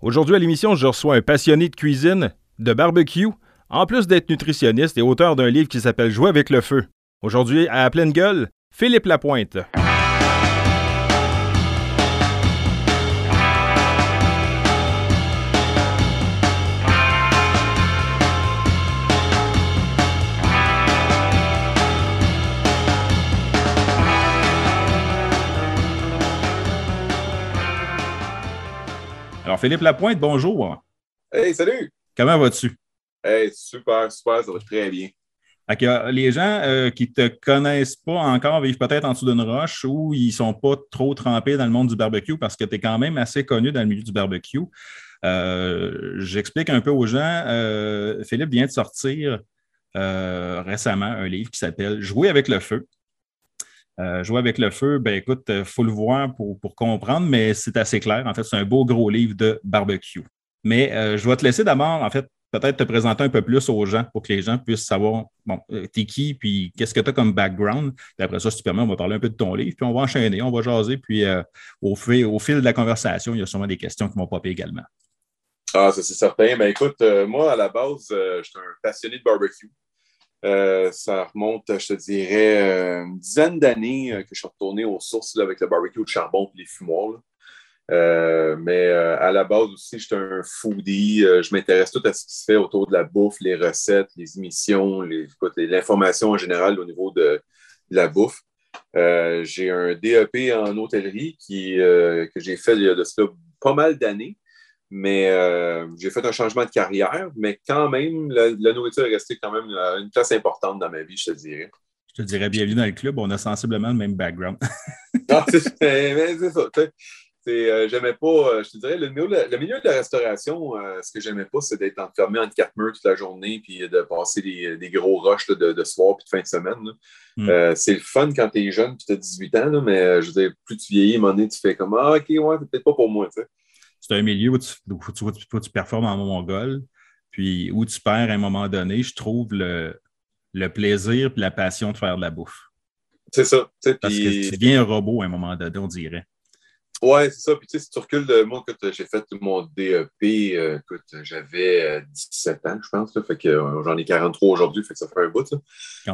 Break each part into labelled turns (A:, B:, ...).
A: Aujourd'hui à l'émission, je reçois un passionné de cuisine, de barbecue, en plus d'être nutritionniste et auteur d'un livre qui s'appelle Jouer avec le feu. Aujourd'hui, à pleine gueule, Philippe Lapointe. Alors, Philippe Lapointe, bonjour.
B: Hey, salut!
A: Comment vas-tu?
B: Hey, super, super, ça va très bien.
A: les gens euh, qui ne te connaissent pas encore vivent peut-être en dessous d'une roche ou ils ne sont pas trop trempés dans le monde du barbecue parce que tu es quand même assez connu dans le milieu du barbecue. Euh, j'explique un peu aux gens. Euh, Philippe vient de sortir récemment un livre qui s'appelle Jouer avec le feu. Euh, jouer avec le feu, ben écoute, il euh, faut le voir pour, comprendre, mais c'est assez clair. En fait, c'est un beau gros livre de barbecue. Mais euh, je vais te laisser d'abord, en fait, peut-être te présenter un peu plus aux gens pour que les gens puissent savoir, bon, t'es qui, puis qu'est-ce que tu as comme background. Puis après ça, si tu permets, on va parler un peu de ton livre, puis on va enchaîner, on va jaser, puis au, fil, au fil de la conversation, il y a sûrement des questions qui vont popper également.
B: Ah, ça c'est certain. Ben écoute, moi, à la base, je suis un passionné de barbecue. Euh, ça remonte, je te dirais, euh, une dizaine d'années euh, que je suis retourné aux sources avec le barbecue de charbon et les fumoirs. mais à la base aussi, j'étais un foodie. je m'intéresse tout à ce qui se fait autour de la bouffe, les recettes, les émissions, l'information en général au niveau de, la bouffe. j'ai un DEP en hôtellerie que j'ai fait il y a de cela pas mal d'années. Mais euh, j'ai fait un changement de carrière, mais quand même, la, nourriture est restée quand même une place importante dans ma vie, je te dirais.
A: Je te dirais bienvenue dans le club, on a sensiblement le même background.
B: ah, c'est ça. Euh, j'aimais pas, euh, je te dirais, le milieu, le milieu de la restauration, ce que j'aimais pas, c'est d'être enfermé entre quatre murs toute la journée puis de passer des, gros rushs de, soir puis de fin de semaine. Hmm. c'est le fun quand tu es jeune puis tu as 18 ans, mais je veux dire, plus tu vieillis, à un moment donné, tu fais comme Ah, ok, ouais, c'est peut-être pas pour moi. sais
A: c'est un milieu où tu, tu, performes en mongol, puis où tu perds à un moment donné, je trouve le, le plaisir et la passion de faire de la bouffe.
B: C'est ça.
A: Parce que tu deviens un robot à un moment donné, on dirait.
B: Ouais, c'est ça. Puis, tu sais, si tu recules de moi, quand j'ai fait mon DEP, euh, écoute, j'avais 17 euh, ans, je pense. fait que euh, j'en ai 43 aujourd'hui, fait que ça fait un bout.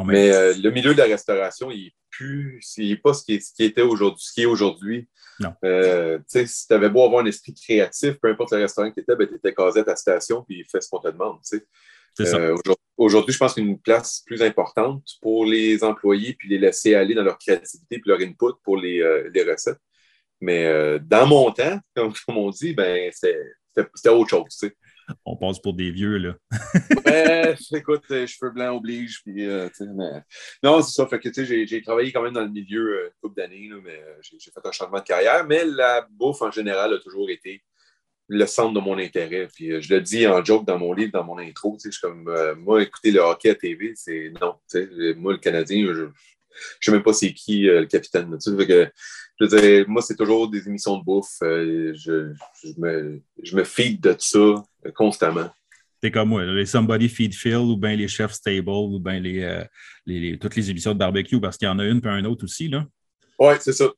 B: Mais le milieu de la restauration, il n'est plus, il pas ce qui, ce qui était aujourd'hui, ce qui est aujourd'hui.
A: Non.
B: si tu avais beau avoir un esprit créatif, peu importe le restaurant que tu étais, ben, tu étais casé à ta station puis fais ce qu'on te demande. aujourd'hui, je pense qu'une place plus importante pour les employés puis les laisser aller dans leur créativité puis leur input pour les, les recettes. Mais euh, dans mon temps, comme, on dit, ben, c'était autre chose. Tu sais.
A: On passe pour des vieux, là.
B: ouais, écoute, euh, cheveux blancs oblige. Puis, euh, Non, c'est ça. Fait que j'ai travaillé quand même dans le milieu une couple d'années, mais j'ai fait un changement de carrière. Mais la bouffe, en général, a toujours été le centre de mon intérêt. Puis je le dis en joke dans mon livre, dans mon intro. Je suis comme moi, écouter le hockey à TV, c'est non. Moi, le Canadien, je ne sais même pas c'est qui le capitaine. Fait que, je veux dire, moi, c'est toujours des émissions de bouffe. Euh, je, me, je me feed de ça euh, constamment.
A: C'est comme moi, les Somebody Feed Phil ou bien les Chefs Table ou bien euh, les, toutes les émissions de barbecue parce qu'il y en a une puis un autre aussi. là.
B: Oui, c'est ça.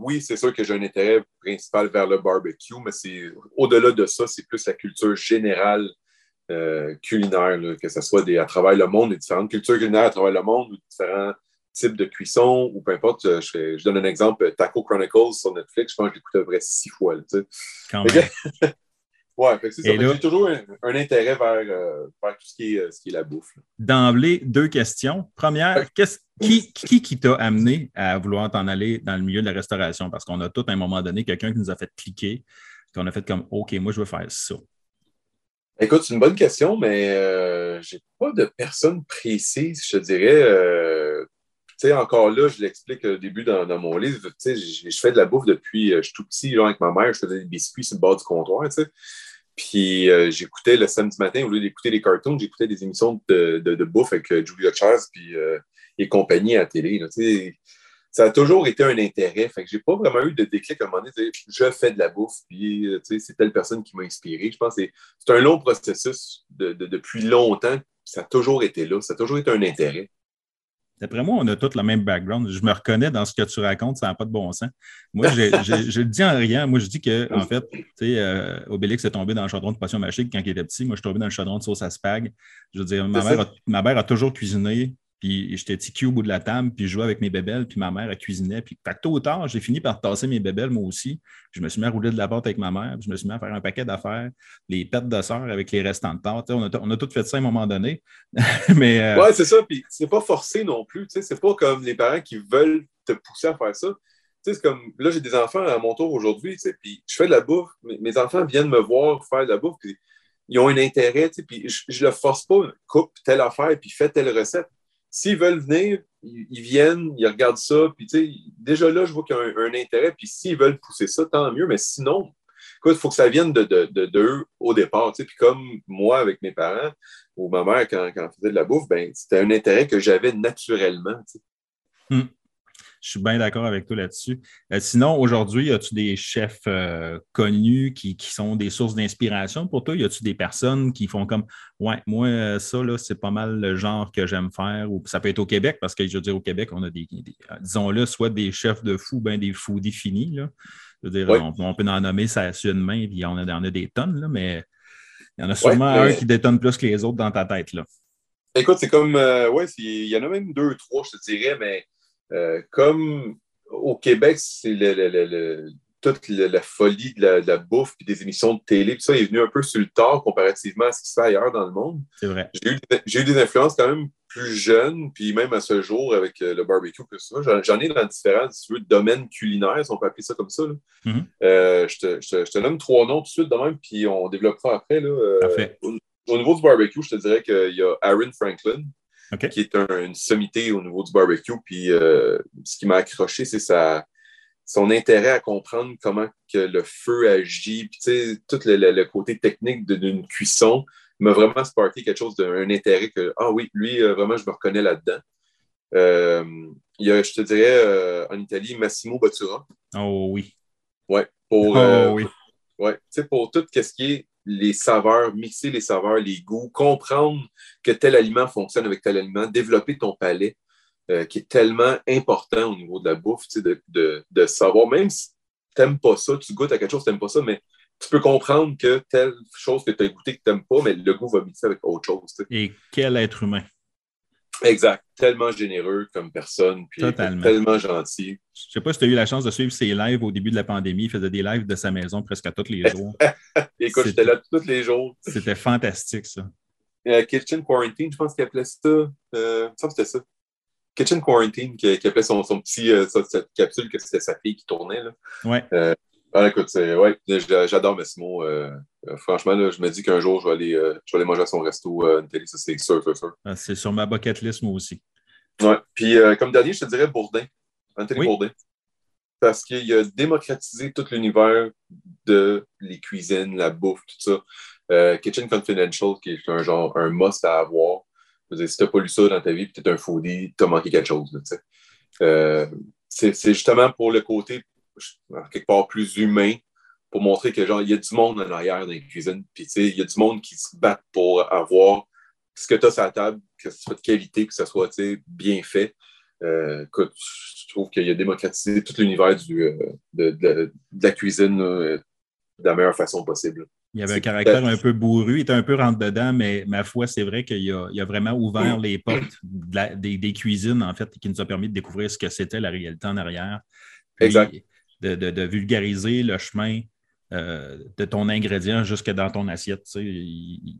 B: oui, c'est sûr que j'ai un intérêt principal vers le barbecue, mais c'est au-delà de ça, c'est plus la culture générale culinaire, que ce soit des, à travers le monde, les différentes cultures culinaires à travers le monde ou différents type de cuisson ou peu importe. Je, donne un exemple, Taco Chronicles sur Netflix, je pense que je l'écoute à vrai six fois. Sais.
A: Quand même.
B: ouais, c'est ça. J'ai toujours un, intérêt euh, vers, tout ce qui, est, ce qui est la bouffe.
A: D'emblée, deux questions. Première, qui, qui, qui t'a amené à vouloir t'en aller dans le milieu de la restauration? Parce qu'on a tout à un moment donné quelqu'un qui nous a fait cliquer, qu'on a fait comme OK, moi je veux faire ça.
B: Écoute, c'est une bonne question, mais euh, j'ai pas de personne précise, je te dirais. Euh, encore là, je l'explique au début dans, mon livre, je, fais de la bouffe depuis, euh, je suis tout petit, avec ma mère, je faisais des biscuits sur le bord du comptoir. Puis euh, j'écoutais le samedi matin, au lieu d'écouter des cartoons, j'écoutais des émissions de, de, bouffe avec euh, Julia Charles puis, et compagnie à la télé. Ça a toujours été un intérêt. Fait que j'ai pas vraiment eu de déclic à un moment donné. Je fais de la bouffe, puis c'est telle personne qui m'a inspiré. Je pense que c'est un long processus de, depuis longtemps. Ça a toujours été là. Ça a toujours été un intérêt.
A: D'après moi, on a tous le même background. Je me reconnais dans ce que tu racontes, ça n'a pas de bon sens. Moi, je le dis en rien. Moi, je dis que, en fait, tu sais, euh, Obélix est tombé dans le chaudron de potion magique quand il était petit. Moi, je suis tombé dans le chaudron de sauce à spag. Je veux dire, ma mère, ma mère a toujours cuisiné. Puis j'étais TQ au bout de la table, puis je jouais avec mes bébelles, puis ma mère, elle cuisinait. Puis fait tôt ou tard, j'ai fini par tasser mes bébelles, moi aussi. je me suis mis à rouler de la porte avec ma mère, puis je me suis mis à faire un paquet d'affaires, les pètes de sœur avec les restants de tarte. On a, on a tout fait ça à un moment donné. Mais,
B: euh, Ouais, c'est ça. Puis c'est pas forcé non plus. C'est pas comme les parents qui veulent te pousser à faire ça. C'est comme là, j'ai des enfants à mon tour aujourd'hui, puis je fais de la bouffe. Mes enfants viennent me voir faire de la bouffe, puis ils ont un intérêt, puis je ne le force pas, coupe telle affaire, puis fais telle recette S'ils veulent venir, ils, viennent, ils regardent ça, puis tu déjà là, je vois qu'il y a un, intérêt, puis s'ils veulent pousser ça, tant mieux, mais sinon, il faut que ça vienne de, au départ. Puis comme moi, avec mes parents, ou ma mère, quand, elle faisait de la bouffe, ben, c'était un intérêt que j'avais naturellement.
A: Hmm. Je suis bien d'accord avec toi là-dessus. Euh, sinon, aujourd'hui, as-tu des chefs euh, connus qui, sont des sources d'inspiration pour toi? Y a-tu des personnes qui font comme Ouais, moi, euh, ça, là, c'est pas mal le genre que j'aime faire, ou ça peut être au Québec, parce que je veux dire, au Québec, on a des, disons-le, soit des chefs de fou, bien des fous définis. Là. Je veux dire, on, peut en nommer ça sur une main, puis on en a des tonnes, là, mais il y en a sûrement un qui détonne plus que les autres dans ta tête. Là.
B: Écoute, c'est comme, ouais, il y en a même deux, trois, je te dirais, mais euh, comme au Québec, c'est toute la, folie de la, bouffe et des émissions de télé, tout ça est venu un peu sur le tard comparativement à ce qui se fait ailleurs dans le monde.
A: C'est vrai.
B: J'ai eu, des influences quand même plus jeunes, puis même à ce jour avec euh, le barbecue, j'en ai dans différents domaines culinaires, si on peut appeler ça comme ça. Mm-hmm. Euh, je, te, je, te, nomme trois noms tout de suite de même, puis on développera après. Là, au, au, niveau du barbecue, je te dirais qu'il y a Aaron Franklin, qui est une sommité au niveau du barbecue. Puis euh, ce qui m'a accroché, c'est son intérêt à comprendre comment que le feu agit, puis tout le, côté technique d'une cuisson m'a vraiment sparké quelque chose d'un intérêt que, ah oui, lui, euh, vraiment, je me reconnais là-dedans. Euh, il y a, je te dirais, en Italie, Massimo Bottura.
A: Oh oui.
B: Ouais, pour, oh, oui. Ouais, pour tout ce qui est les saveurs, mixer les saveurs, les goûts, comprendre que tel aliment fonctionne avec tel aliment, développer ton palais, euh, qui est tellement important au niveau de la bouffe, de, de, de, savoir, même si tu n'aimes pas ça, tu goûtes à quelque chose, tu n'aimes pas ça, mais tu peux comprendre que telle chose que tu as goûté que tu n'aimes pas, mais le goût va mixer avec autre chose.
A: Et quel être humain?
B: Exact. Tellement généreux comme personne, puis tellement gentil.
A: Je ne sais pas si tu as eu la chance de suivre ses lives au début de la pandémie. Il faisait des lives de sa maison presque tous les jours.
B: Écoute, j'étais là tous les jours.
A: C'était fantastique, ça.
B: Euh, Kitchen Quarantine, je pense qu'il appelait ça. Euh, ça, c'était ça. Kitchen Quarantine, qui, appelait son, son petit, euh, cette capsule que c'était sa fille qui tournait. Là.
A: Ouais.
B: Euh, ah, écoute, ouais, j'adore Massimo. Euh, franchement, là, je me dis qu'un jour, je vais, aller, euh, je vais aller manger à son resto euh, télé, ça c'est sûr, sûr, sûr.
A: Ah, c'est sur ma bucket list, moi aussi.
B: Ouais. Puis comme dernier, je te dirais Bourdin, Anthony Bourdin. Parce qu'il a démocratisé tout l'univers de les cuisines, la bouffe, tout ça. Kitchen Confidential, qui est un genre, un must à avoir. Je veux dire, si tu n'as pas lu ça dans ta vie, peut-être un foodie, tu as manqué quelque chose. c'est justement pour le côté quelque part plus humain pour montrer que genre il y a du monde en arrière dans les cuisines. Puis il y a du monde qui se bat pour avoir ce que tu as sur la table, que ce soit de qualité, que ce soit bien fait. Euh, écoute, je trouve qu'il a démocratisé tout l'univers euh, de, de, la cuisine euh, de la meilleure façon possible.
A: Il y avait un caractère un peu bourru, il était un peu rentre-dedans, mais ma foi, c'est vrai qu'il a, a, vraiment ouvert les portes des, des, cuisines, en fait, qui nous a permis de découvrir ce que c'était la réalité en arrière.
B: exact
A: de, vulgariser le chemin euh, de ton ingrédient jusque dans ton assiette. Il,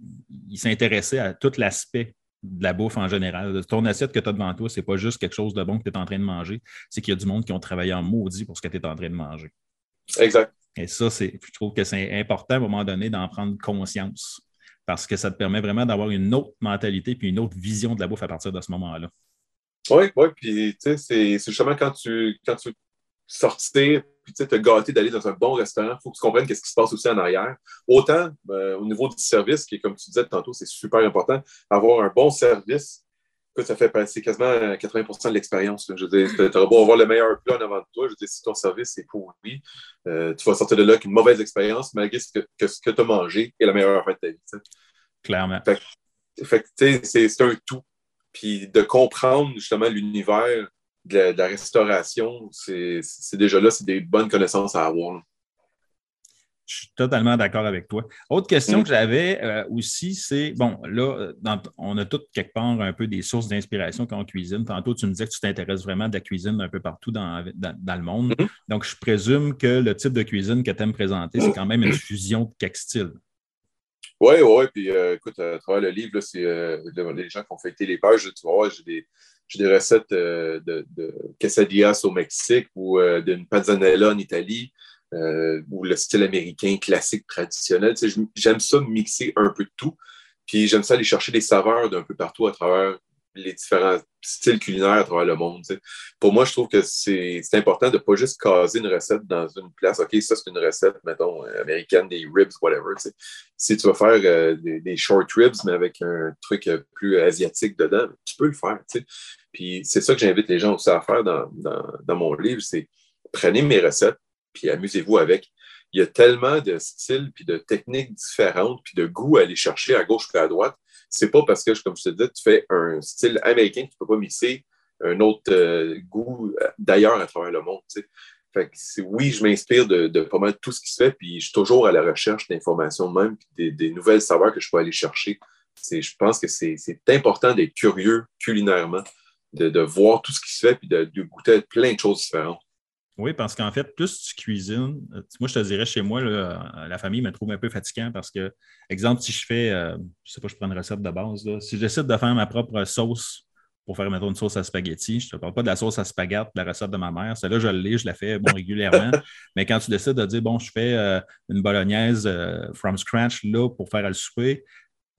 A: s'intéressait à tout l'aspect de la bouffe en général. Ton assiette que tu as devant toi, ce n'est pas juste quelque chose de bon que tu es en train de manger, c'est qu'il y a du monde qui ont travaillé en maudit pour ce que tu es en train de manger.
B: Exact.
A: Et ça, je trouve que c'est important à un moment donné d'en prendre conscience parce que ça te permet vraiment d'avoir une autre mentalité puis une autre vision de la bouffe à partir de ce moment-là.
B: Oui, oui, puis tu sais, c'est justement quand tu, quand tu sortir, puis te gâter d'aller dans un bon restaurant, il faut que tu comprennes ce qui se passe aussi en arrière. Autant euh, au niveau du service, qui est comme tu disais tantôt, c'est super important, avoir un bon service, que ça fait passer quasiment 80% de l'expérience. Je veux dire, tu auras beau avoir le meilleur plan avant de toi, je veux dire, si ton service est pourri, euh, tu vas sortir de là avec une mauvaise expérience, malgré ce que, ce que tu as mangé est la meilleure fin de ta vie.
A: Clairement.
B: Fait, fait c'est un tout. puis de comprendre justement l'univers de, la restauration, c'est déjà là, c'est des bonnes connaissances à avoir.
A: Je suis totalement d'accord avec toi. Autre question mm. que j'avais euh, aussi, c'est bon, là, on a toutes quelque part un peu des sources d'inspiration quand on cuisine. Tantôt, tu me disais que tu t'intéresses vraiment de la cuisine un peu partout dans, le monde. Mm-hmm. Donc, je présume que le type de cuisine que tu aimes présenter, c'est quand même une fusion de quelques styles.
B: Oui, oui, puis euh, écoute, à travers le livre, c'est euh, les gens qui ont fêté les pages, tu voir, j'ai des, des, recettes de, de, quesadillas au Mexique ou d'une pazzanella en Italie. Euh, ou le style américain classique traditionnel. j'aime ça mixer un peu de tout. Puis j'aime ça aller chercher des saveurs d'un peu partout à travers les différents styles culinaires à travers le monde. Pour moi, je trouve que c'est important de ne pas juste caser une recette dans une place. OK, ça, c'est une recette, mettons, américaine, des ribs, whatever. Si tu vas faire euh, des, short ribs, mais avec un truc plus asiatique dedans, tu peux le faire. Puis c'est ça que j'invite les gens aussi à faire dans, dans mon livre, c'est prenez mes recettes, puis amusez-vous avec. Il y a tellement de styles, puis de techniques différentes, puis de goûts à aller chercher à gauche et à droite. C'est pas parce que, comme je te disais, tu fais un style américain que tu peux pas mixer un autre euh, goût euh, d'ailleurs à travers le monde. Oui, je m'inspire de, de, pas mal tout ce qui se fait, puis je suis toujours à la recherche d'informations même, puis des, nouvelles saveurs que je peux aller chercher. Je pense que c'est important d'être curieux culinairement, de, voir tout ce qui se fait, puis de, de goûter plein de choses différentes.
A: Oui, parce qu'en fait, plus tu cuisines, euh, moi, je te dirais, chez moi, la famille me trouve un peu fatigant parce que, exemple, si je fais, euh, je ne sais pas, je prends une recette de base, si je décide de faire ma propre sauce pour faire, mettons, une sauce à spaghetti, je ne te parle pas de la sauce à spaghetti, de la recette de ma mère. Celle-là, je l'ai, je la fais bon, régulièrement. Mais quand tu décides de dire, bon, je fais euh, une bolognaise from scratch là pour faire le souper,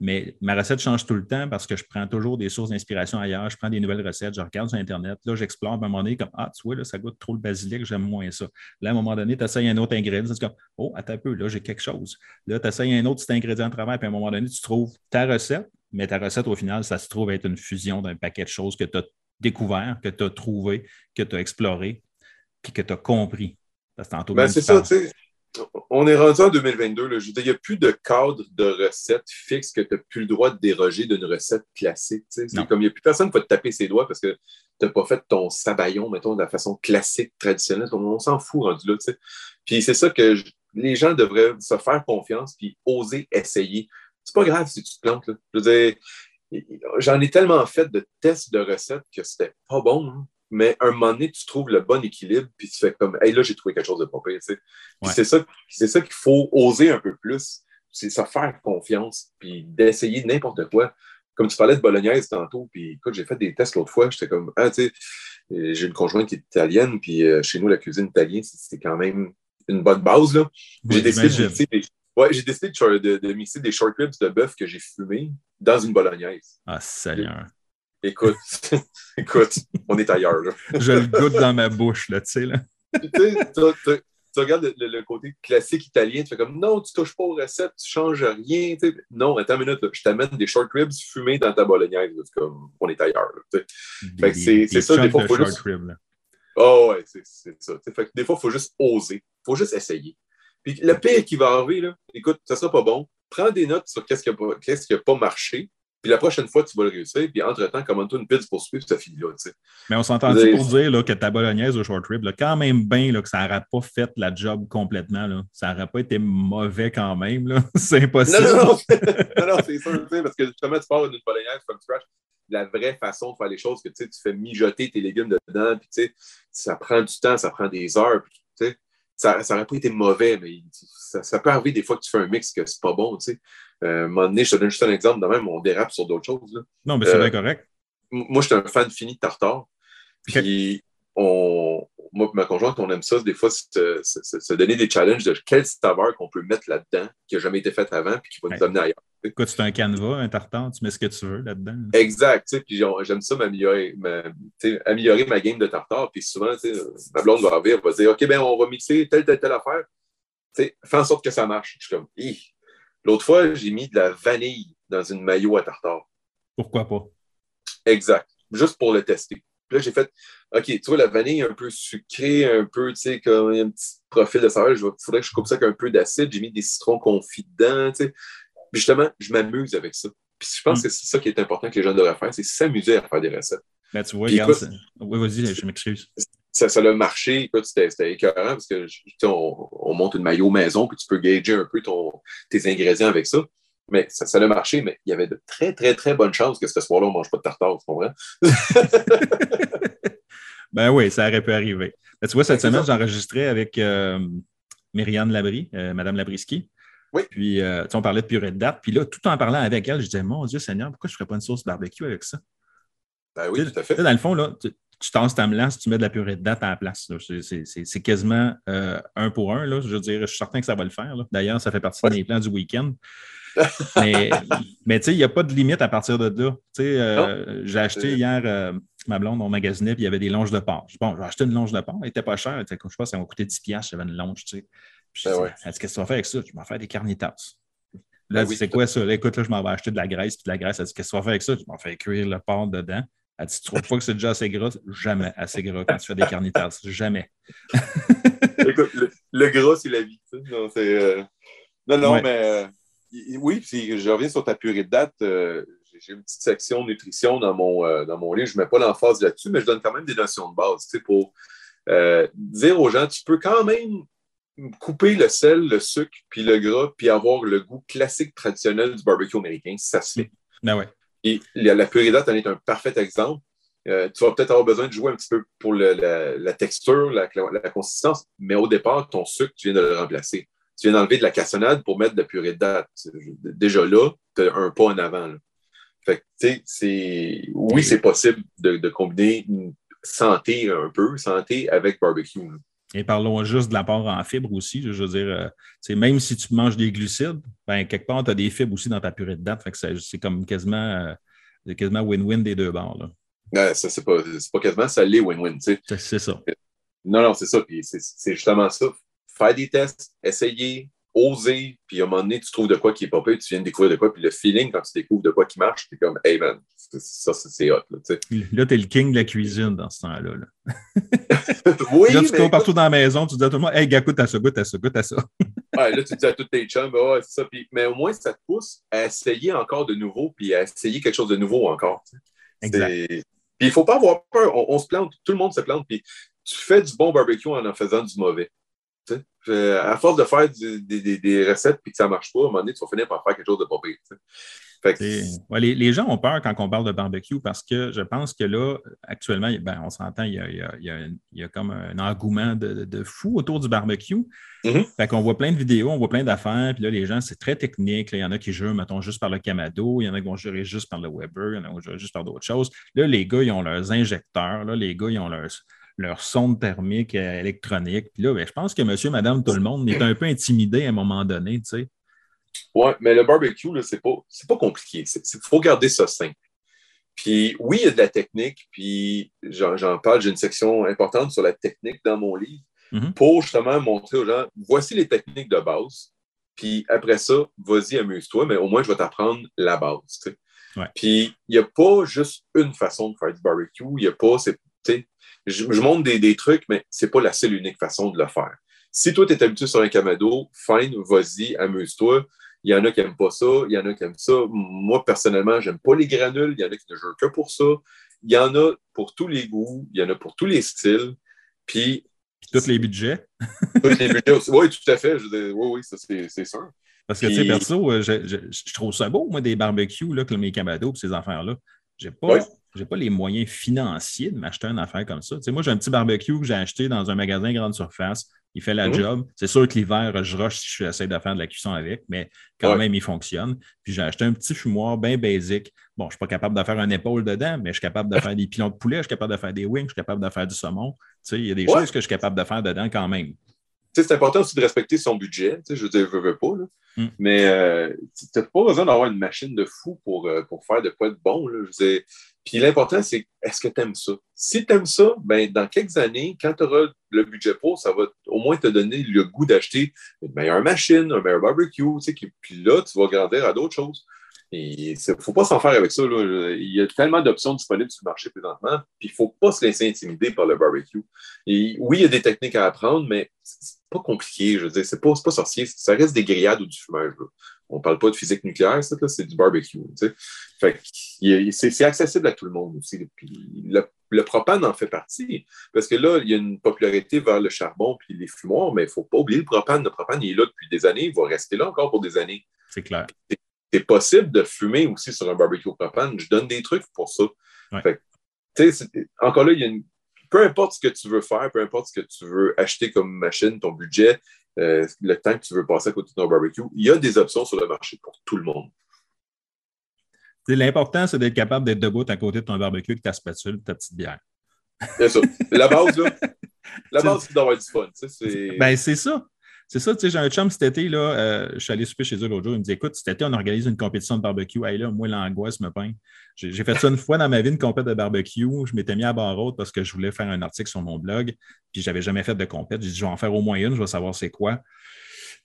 A: mais ma recette change tout le temps parce que je prends toujours des sources d'inspiration ailleurs. Je prends des nouvelles recettes, je regarde sur Internet. Là, j'explore à un moment donné comme Ah, tu vois, là, ça goûte trop le basilic, j'aime moins ça. Là, à un moment donné, tu essayes un autre ingrédient. C'est comme Oh, attends un peu, là, j'ai quelque chose. Là, tu essayes un autre petit ingrédient de travail, puis à un moment donné, tu trouves ta recette, mais ta recette, au final, ça se trouve être une fusion d'un paquet de choses que tu as découvert, que tu as trouvé, que tu as exploré, puis que tu as compris.
B: Ben, c'est ça, tu sais on est rendu en 2022. Là, je il n'y a plus de cadre de recette fixe que tu n'as plus le droit de déroger d'une recette classique. C'est comme il n'y a plus personne qui va te taper ses doigts parce que tu n'as pas fait ton sabayon, mettons, de la façon classique, traditionnelle. On, s'en fout rendu là. Puis c'est ça que les gens devraient se faire confiance puis oser essayer. C'est pas grave si tu te plantes. Je veux dire, j'en ai tellement fait de tests de recettes que c'était pas bon. Hein mais un moment donné, tu trouves le bon équilibre, puis tu fais comme, hey, là, j'ai trouvé quelque chose de pas pire. C'est ça, ça qu'il faut oser un peu plus, c'est se faire confiance, puis d'essayer n'importe quoi. Comme tu parlais de bolognaise tantôt, puis écoute, j'ai fait des tests l'autre fois, j'étais comme, ah, tu sais, euh, j'ai une conjointe qui est italienne, puis euh, chez nous, la cuisine italienne, c'est quand même une bonne base. là. J'ai décidé, de mixer, des, ouais, décidé de, de, mixer des short ribs de bœuf que j'ai fumé dans une bolognaise.
A: Ah, Seigneur.
B: Écoute, écoute, on est ailleurs. Là.
A: Je le goûte dans ma bouche, là, tu sais. Là.
B: tu regardes le, côté classique italien, tu fais comme non, tu touches pas aux recettes, tu changes rien. Non, attends une minute, je t'amène des short ribs fumés dans ta bolognaise. Comme, on est ailleurs. c'est ça, des fois, il faut juste. Oh, ouais, c'est ça. Fait des fois, il faut juste oser. Il faut juste essayer. Puis le pire qui va arriver, là, écoute, ça sera pas bon. Prends des notes sur qu'est-ce qui n'a pas marché, puis la prochaine fois, tu vas le réussir. Puis entre-temps, commande-toi une pizza pour suivre, ça finit là.
A: Mais on s'entend pour dire là, que ta bolognaise au short rib, là, quand même bien que ça n'aurait pas fait la job complètement. Là. Ça n'aurait pas été mauvais quand même. C'est impossible.
B: Non, non, non. non, c'est sûr. Parce que justement, tu pars d'une bolognaise from scratch. La vraie façon de faire les choses, que tu fais mijoter tes légumes dedans, puis ça prend du temps, ça prend des heures. Puis, ça n'aurait pas été mauvais, mais ça, ça, peut arriver des fois que tu fais un mix que c'est pas bon. Tu sais. Euh, un moment donné, je te donne juste un exemple de même, on dérape sur d'autres choses.
A: Non, mais c'est bien euh, correct.
B: Moi, je suis un fan fini de tartare. Puis, on, moi et ma conjointe, on aime ça, des fois, se, donner des challenges de quelle saveur qu'on peut mettre là-dedans qui n'a jamais été faite avant puis qui va nous amener ailleurs.
A: Écoute, c'est un canevas, un tartare, tu mets ce que tu veux là-dedans.
B: Exact. Puis j'aime ça m'améliorer ma, améliorer ma game de tartare. Puis souvent, ma blonde va arriver, elle va dire OK, ben on va mixer telle, telle, telle affaire. fais en sorte que ça marche. Je suis comme, L'autre fois, j'ai mis de la vanille dans une maillot à tartare.
A: Pourquoi pas?
B: Exact. Juste pour le tester. Puis là, j'ai fait, OK, tu vois, la vanille un peu sucrée, un peu, tu sais, comme un petit profil de saveur. Il faudrait que je coupe ça avec un peu d'acide. J'ai mis des citrons confits dedans, tu sais. Puis justement, je m'amuse avec ça. Puis je pense mm. que c'est ça qui est important que les gens devraient faire, c'est s'amuser à faire des recettes.
A: Ben, tu vois, regarde, oui, vas-y, je m'excuse.
B: Ça, ça a marché, c'était écœurant parce que on, on, monte une maillot maison, puis tu peux gager un peu ton, tes ingrédients avec ça. Mais ça, ça a marché, mais il y avait de très, très, très bonnes chances que ce soir-là, on ne mange pas de tartare, tu comprends?
A: ben oui, ça aurait pu arriver. Ben, tu vois, cette semaine, j'enregistrais avec euh, Myriane Labry, euh, Madame Labriski.
B: Oui.
A: Puis, euh, on parlait de purée de date. Puis là, tout en parlant avec elle, je disais, mon Dieu Seigneur, pourquoi je ne ferais pas une sauce barbecue avec ça?
B: Ben oui, tout à fait.
A: Dans le fond, là, tu, tu tasses ta melange, tu mets de la purée de date à la place. C'est quasiment un pour un. Là. Je veux dire, je suis certain que ça va le faire. D'ailleurs, ça fait partie des plans du week-end mais mais tu sais, il n'y a pas de limite à partir de là. Euh, j'ai acheté hier euh, ma blonde, on magasinait, puis il y avait des longes de porc. Bon, j'ai acheté une longe de porc, elle n'était pas chère. Je pense ça m'a coûté 10$, j'avais une longe, tu sais. Puis ben ouais. qu'est-ce que tu vas faire avec ça? Je vais faire des carnitas. Là, ben c'est quoi ça? écoute, là, je m'en vais acheter de la graisse, puis de la graisse, elle dit, qu'est-ce que tu vas faire avec ça? Je m'en fais cuire le porc dedans. Elle dit, tu trouves pas que c'est déjà assez gras? Jamais assez gras quand tu fais des carnitas. Jamais.
B: écoute, le, gras, c'est la vie. Non, euh, non, non, mais oui, puis je reviens sur ta purée de date. Euh, j'ai une petite section nutrition dans mon, euh, dans mon livre. Je ne mets pas l'emphase là-dessus, mais je donne quand même des notions de base pour euh, dire aux gens, tu peux quand même couper le sel, le sucre, puis le gras, puis avoir le goût classique traditionnel du barbecue américain, ça se fait.
A: Ben ouais.
B: Et la, purée de date en est un parfait exemple. tu vas peut-être avoir besoin de jouer un petit peu pour la, texture, la, consistance, mais au départ, ton sucre, tu viens de le remplacer tu viens d'enlever de la cassonade pour mettre de la purée de date. Déjà là, tu as un pas en avant. Fait que, tu sais. Oui, c'est possible de, combiner santé un peu, santé avec barbecue.
A: Et parlons juste de l'apport en fibres aussi. Je veux dire, euh, même si tu manges des glucides, ben, quelque part, tu as des fibres aussi dans ta purée de date. C'est comme quasiment euh, quasiment win-win des deux bords.
B: Là. ça, c'est pas, pas quasiment, ça l'est win-win.
A: C'est ça.
B: Non, non, c'est ça. Puis c'est justement ça faire des tests, essayer, oser, puis à un moment donné, tu trouves de quoi qui est pas tu viens de découvrir de quoi, puis le feeling quand tu découvres de quoi qui marche, es comme, hey man, ça, c'est hot. Là,
A: là tu es le king de la cuisine dans ce temps-là. Là.
B: oui,
A: là, tu cours partout dans la maison, tu dis à tout le monde, hey, gars, goûte à ça, goûte à ça, goûte à ça.
B: ouais, là, tu dis à tous tes chums, c'est ça. mais au moins, ça te pousse à essayer encore de nouveau, puis à essayer quelque chose de nouveau encore.
A: Exact.
B: Puis il ne faut pas avoir peur, on, on, se plante, tout le monde se plante, puis tu fais du bon barbecue en en faisant du mauvais. À force de faire des, recettes et que ça ne marche pas, à un moment donné, tu vas finir par faire quelque chose de pas pire.
A: Les, gens ont peur quand on parle de barbecue parce que je pense que là, actuellement, ben, on s'entend, il, y a, comme un engouement de, fou autour du barbecue.
B: Mm-hmm.
A: Fait qu'on voit plein de vidéos, on voit plein d'affaires, puis là, les gens, c'est très technique. Il y en a qui jouent, mettons, juste par le Camado, il y en a qui vont jurer juste par le Weber, il y en a qui vont jurer juste par d'autres choses. Là, les gars, ils ont leurs injecteurs, là, les gars, ils ont leurs leur sonde thermique euh, électronique. Puis là, ben, je pense que monsieur, madame, tout le monde est un peu intimidé à un moment donné, tu sais.
B: Oui, mais le barbecue, c'est pas, pas compliqué. Il faut garder ça simple. Puis oui, il y a de la technique, puis j'en parle, j'ai une section importante sur la technique dans mon livre
A: mm-hmm.
B: pour justement montrer aux gens, voici les techniques de base, puis après ça, vas-y, amuse-toi, mais au moins, je vais t'apprendre la base. Tu Puis il n'y a pas juste une façon de faire du barbecue, il n'y a pas, je, montre des, trucs, mais c'est pas la seule unique façon de le faire. Si toi, tu es habitué sur un Camado, fine, vas-y, amuse-toi. Il y en a qui n'aiment pas ça, il y en a qui aiment ça. Moi, personnellement, j'aime pas les granules. Il y en a qui ne jouent que pour ça. Il y en a pour tous les goûts, il y en a pour tous les styles. Puis.
A: tous les budgets.
B: tous les budgets aussi. Oui, tout à fait. oui, oui, ça, c'est sûr.
A: Parce que, tu sais, perso, euh, je, trouve ça beau, moi, des barbecues, là, comme les Camado, ces affaires-là. J'ai pas n'ai pas les moyens financiers de m'acheter une affaire comme ça. moi, j'ai un petit barbecue que j'ai acheté dans un magasin grande surface. Il fait la mhm. job. C'est sûr que l'hiver, je rush si j'essaie de faire de la cuisson avec, mais quand même, il fonctionne. Puis j'ai acheté un petit fumoir bien basique. Bon, je ne suis pas capable de faire un épaule dedans, mais je suis capable de faire des pilons de poulet, je suis capable de faire des wings, je suis capable de faire du saumon. il y a des choses que je suis capable de faire dedans quand même.
B: c'est important aussi de respecter son budget. Je veux dire, je veux pas.
A: Mm.
B: Mais euh, tu n'as pas besoin d'avoir une machine de fou pour, euh, pour faire de quoi de bon. Là. Je puis l'important, c'est est-ce que tu aimes ça? Si tu aimes ça, ben, dans quelques années, quand tu auras le budget pour, ça va au moins te donner le goût d'acheter une meilleure machine, un meilleur barbecue. Tu sais, puis là, tu vas grandir à d'autres choses. Il ne faut pas s'en faire avec ça. Là. Il y a tellement d'options disponibles sur le marché présentement, puis il ne faut pas se laisser intimider par le barbecue. Et oui, il y a des techniques à apprendre, mais c'est pas compliqué. Je veux dire, c'est pas, pas sorcier. Ça reste des grillades ou du fumage. On ne parle pas de physique nucléaire, ça, c'est du barbecue. c'est accessible à tout le monde aussi. le, propane en fait partie. Parce que là, il y a une popularité vers le charbon puis les fumoirs, mais il ne faut pas oublier le propane. Le propane, il est là depuis des années, il va rester là encore pour des années.
A: C'est clair.
B: C'est possible de fumer aussi sur un barbecue propane. Je donne des trucs pour ça. encore là, il y a une peu importe ce que tu veux faire, peu importe ce que tu veux acheter comme machine, ton budget, euh, le temps que tu veux passer à côté de ton barbecue, il y a des options sur le marché pour tout le monde.
A: L'important, c'est d'être capable d'être debout à côté de ton barbecue avec ta spatule, ta petite bière.
B: C'est ça. La base, là, la base, c'est d'avoir du fun.
A: Ben, c'est ça. C'est ça, tu sais, j'ai un chum cet été, là, euh, je suis allé souper chez eux l'autre jour, il me dit Écoute, cet été, on organise une compétition de barbecue. Hey, là, moi, l'angoisse me peint. J'ai fait ça une fois dans ma vie, une compétition de barbecue. Je m'étais mis à barre haute parce que je voulais faire un article sur mon blog, puis je n'avais jamais fait de compétition. J'ai dit Je vais en faire au moins une, je vais savoir c'est quoi.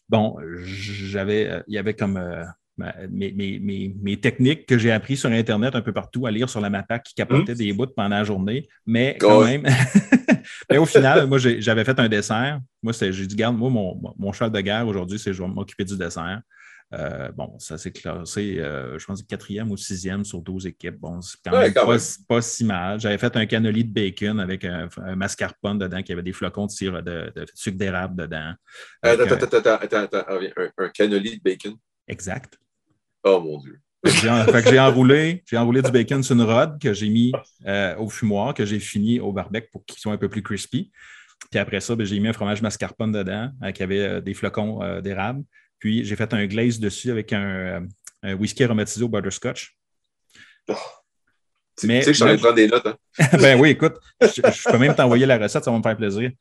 A: Bon, j'avais, euh, il y avait comme. Euh, mes, techniques que j'ai apprises sur Internet un peu partout à lire sur la MAPAC qui capotait mmh. des bouts pendant la journée. Mais quand même, mais au final, moi, j'avais fait un dessert. Moi, j'ai dit, garde, moi, mon, mon cheval de guerre aujourd'hui, c'est je vais m'occuper du dessert. Euh, bon, ça s'est classé, euh, je pense, quatrième ou sixième sur 12 équipes. Bon, c'est quand, même, pas, si mal. J'avais fait un cannoli de bacon avec un, mascarpone dedans qui avait des flocons de, de, sucre d'érable dedans.
B: attends, attends, attends, attends, un, un cannoli de bacon?
A: Exact.
B: Oh mon Dieu.
A: j'ai enroulé, j'ai enroulé du bacon sur une rod que j'ai mis euh, au fumoir, que j'ai fini au barbecue pour qu'il soit un peu plus crispy. Puis après ça, ben, j'ai mis un fromage mascarpone dedans, euh, qui avait euh, des flocons d'érable. Puis j'ai fait un glaze dessus avec un, whisky aromatisé au butterscotch.
B: Oh. Tu sais que je suis en train de prendre des notes. Hein?
A: ben oui, écoute, je, peux même t'envoyer la recette, ça va me faire plaisir.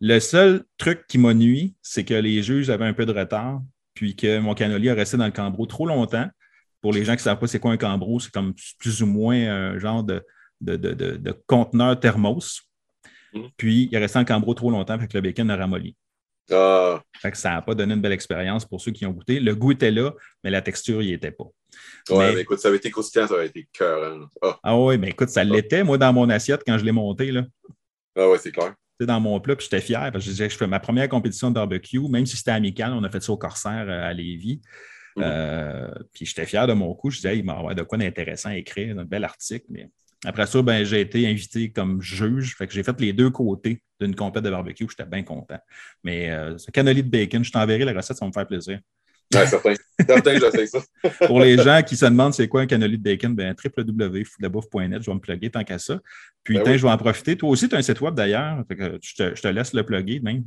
A: le seul truc qui m'a nuit, c'est que les juges avaient un peu de retard puis que mon cannoli a resté dans le cambreau trop longtemps. Pour les gens qui ne savent pas c'est quoi un cambreau, c'est comme plus ou moins un genre de, de, conteneur thermos. Mm. Puis il est resté dans le cambreau trop longtemps, fait que le bacon a ramolli.
B: Ah.
A: ça n'a pas donné une belle expérience pour ceux qui ont goûté. Le goût était là, mais la texture n'y était pas.
B: Ouais, mais, écoute, ça avait été croustillant, ça avait été cœur.
A: Ah. ah oui, mais écoute, ça l'était, moi, dans mon assiette quand je l'ai monté. Là.
B: Ah ouais, c'est clair
A: dans mon plat, puis j'étais fier parce que je, je fais ma première compétition de barbecue, même si c'était amical, on a fait ça au Corsaire euh, à Lévis. Mhm. Euh, puis j'étais fier de mon coup. Je disais, il m'a de quoi d'intéressant à écrire, un bel article. Mais après ça, ben, j'ai été invité comme juge. Fait que j'ai fait les deux côtés d'une compète de barbecue. J'étais bien content. Mais euh, ce cannoli de bacon, je t'enverrai la recette, ça va me faire plaisir.
B: Oui, certain. certain, je sais ça.
A: Pour les gens qui se demandent c'est quoi un cannoli de bacon, ben, www.foodlabouffe.net, je vais me plugger tant qu'à ça. Puis, ben je vais en profiter. Toi aussi, tu as un site web d'ailleurs. Je te, je te laisse le plugger même.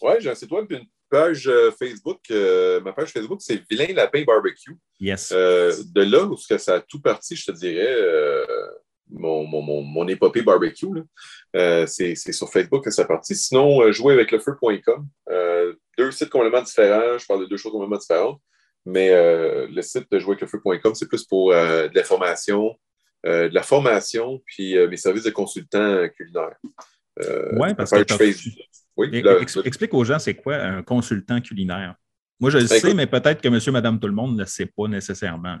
B: Oui, j'ai un site web et une page euh, Facebook. Euh, ma page Facebook, c'est Vilain Lapin Barbecue.
A: Yes.
B: Euh, de là où ça a tout parti, je te dirais, mon, mon, mon, épopée barbecue. c'est sur Facebook que ça a parti. Sinon, jouer avec le feu.com deux sites complètement différents. Je parle de deux choses complètement différentes. Mais euh, le site de jouerquefeu.com, c'est plus pour euh, de l'information, euh, de la formation, puis mes services de consultant culinaire.
A: oui, parce que. Oui, Explique aux gens, c'est quoi un consultant culinaire? Moi, je le ben, sais, mais peut-être que monsieur, madame, tout le monde ne le sait pas nécessairement.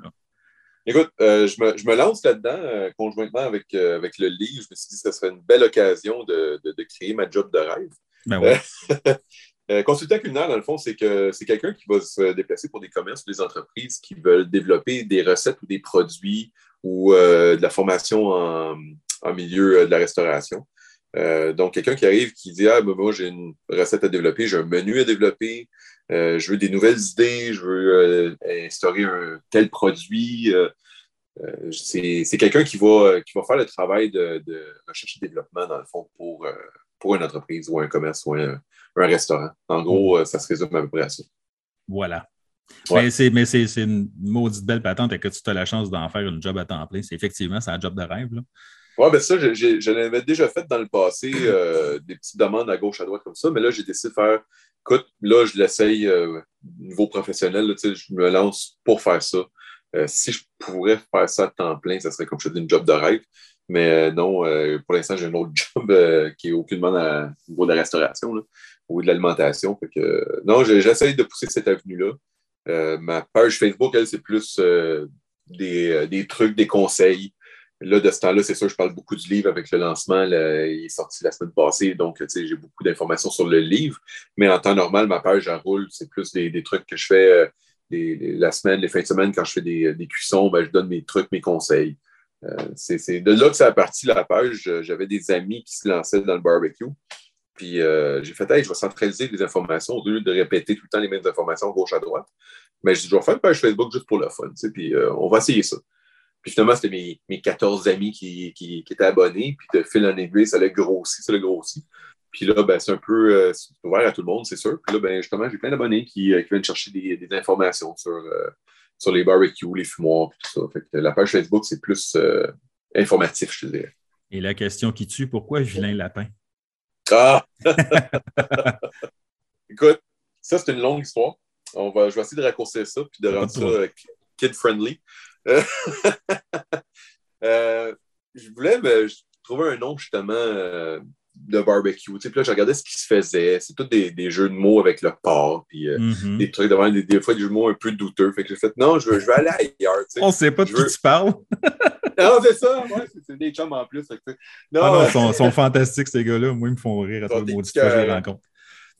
B: Écoute, je, me, je, me, lance là-dedans conjointement avec, avec le livre. Je me suis dit que ce serait une belle occasion de, de, créer ma job de rêve.
A: Ben.
B: Euh, consultant culinaire, dans le fond, c'est que c'est quelqu'un qui va se déplacer pour des commerces ou des entreprises qui veulent développer des recettes ou des produits ou euh, de la formation en, milieu euh, de la restauration. Donc, quelqu'un qui arrive qui dit Ah, ben, moi, j'ai une recette à développer, j'ai un menu à développer, je veux des nouvelles idées, je veux instaurer un tel produit. c'est quelqu'un qui va, qui va faire le travail de, recherche et développement, dans le fond, pour, pour une entreprise ou un commerce ou un, un restaurant. En gros, euh, ça se résume à peu près à ça.
A: Voilà. Mais c'est une maudite belle patente et que tu as la chance d'en faire une job à temps plein. C'est effectivement, c'est un job de rêve.
B: Oui, ben ça, je, l'avais déjà fait dans le passé, euh, des petites demandes à gauche, à droite comme ça, mais là, j'ai décidé de faire, écoute, là, je l'essaye euh, niveau professionnel, je me lance pour faire ça. si je pourrais faire ça à temps plein, ça serait comme je dis une job de rêve. Mais non, pour l'instant, j'ai un autre job qui est aucunement au niveau de la restauration ou de l'alimentation. Que, non, j'essaie de pousser cette avenue-là. Euh, ma page Facebook, elle, c'est plus euh, euh, des, trucs, des conseils. Là, de ce temps-là, c'est sûr, je parle beaucoup du livre avec le lancement. il est sorti la semaine passée, donc j'ai beaucoup d'informations sur le livre. Mais en temps normal, ma page, elle roule. C'est plus des, trucs que je fais la semaine, les fins de semaine, quand je fais des, des cuissons, ben, je donne mes trucs, mes conseils. c'est de là que ça a parti la page. J'avais des amis qui se lançaient dans le barbecue. Puis j'ai fait, hey, je vais centraliser les informations au lieu de répéter tout le temps les mêmes informations gauche à droite. Mais je, je vais faire une page Facebook juste pour le fun. Puis on va essayer ça. Puis finalement, c'était mes, mes 14 amis qui, qui, étaient abonnés. Puis de fil en aiguille, ça l'a grossi, ça l'a grossi. Puis là, ben, c'est un peu euh, ouvert à tout le monde, c'est sûr. Puis là, ben, justement, j'ai plein d'abonnés qui, euh, qui, viennent chercher des, des informations sur, euh, sur les barbecues, les fumoirs, et tout ça. Fait que la page Facebook, c'est plus informatif, je te dirais.
A: Et la question qui tue, pourquoi vilain lapin?
B: Ah! Écoute, ça, c'est une longue histoire. On va, je vais essayer de raccourcir ça puis de rendre ça kid-friendly. Euh, je voulais ben, trouver un nom justement euh, de barbecue. Tu sais, puis là, je regardais ce qui se faisait. C'est tous des, des, jeux de mots avec le porc, puis euh, mm-hmm. des trucs devant des, des, fois des jeux de mots un peu douteux. Fait que j'ai fait non, je veux, je veux aller ailleurs. Tu sais.
A: On sait pas de qui tu parles.
B: non, c'est ça. Ouais, c'est des chums en plus.
A: non, ah non, ils sont, fantastiques, ces gars-là. Moi, ils me font rire à tous les maudits que je les rencontre.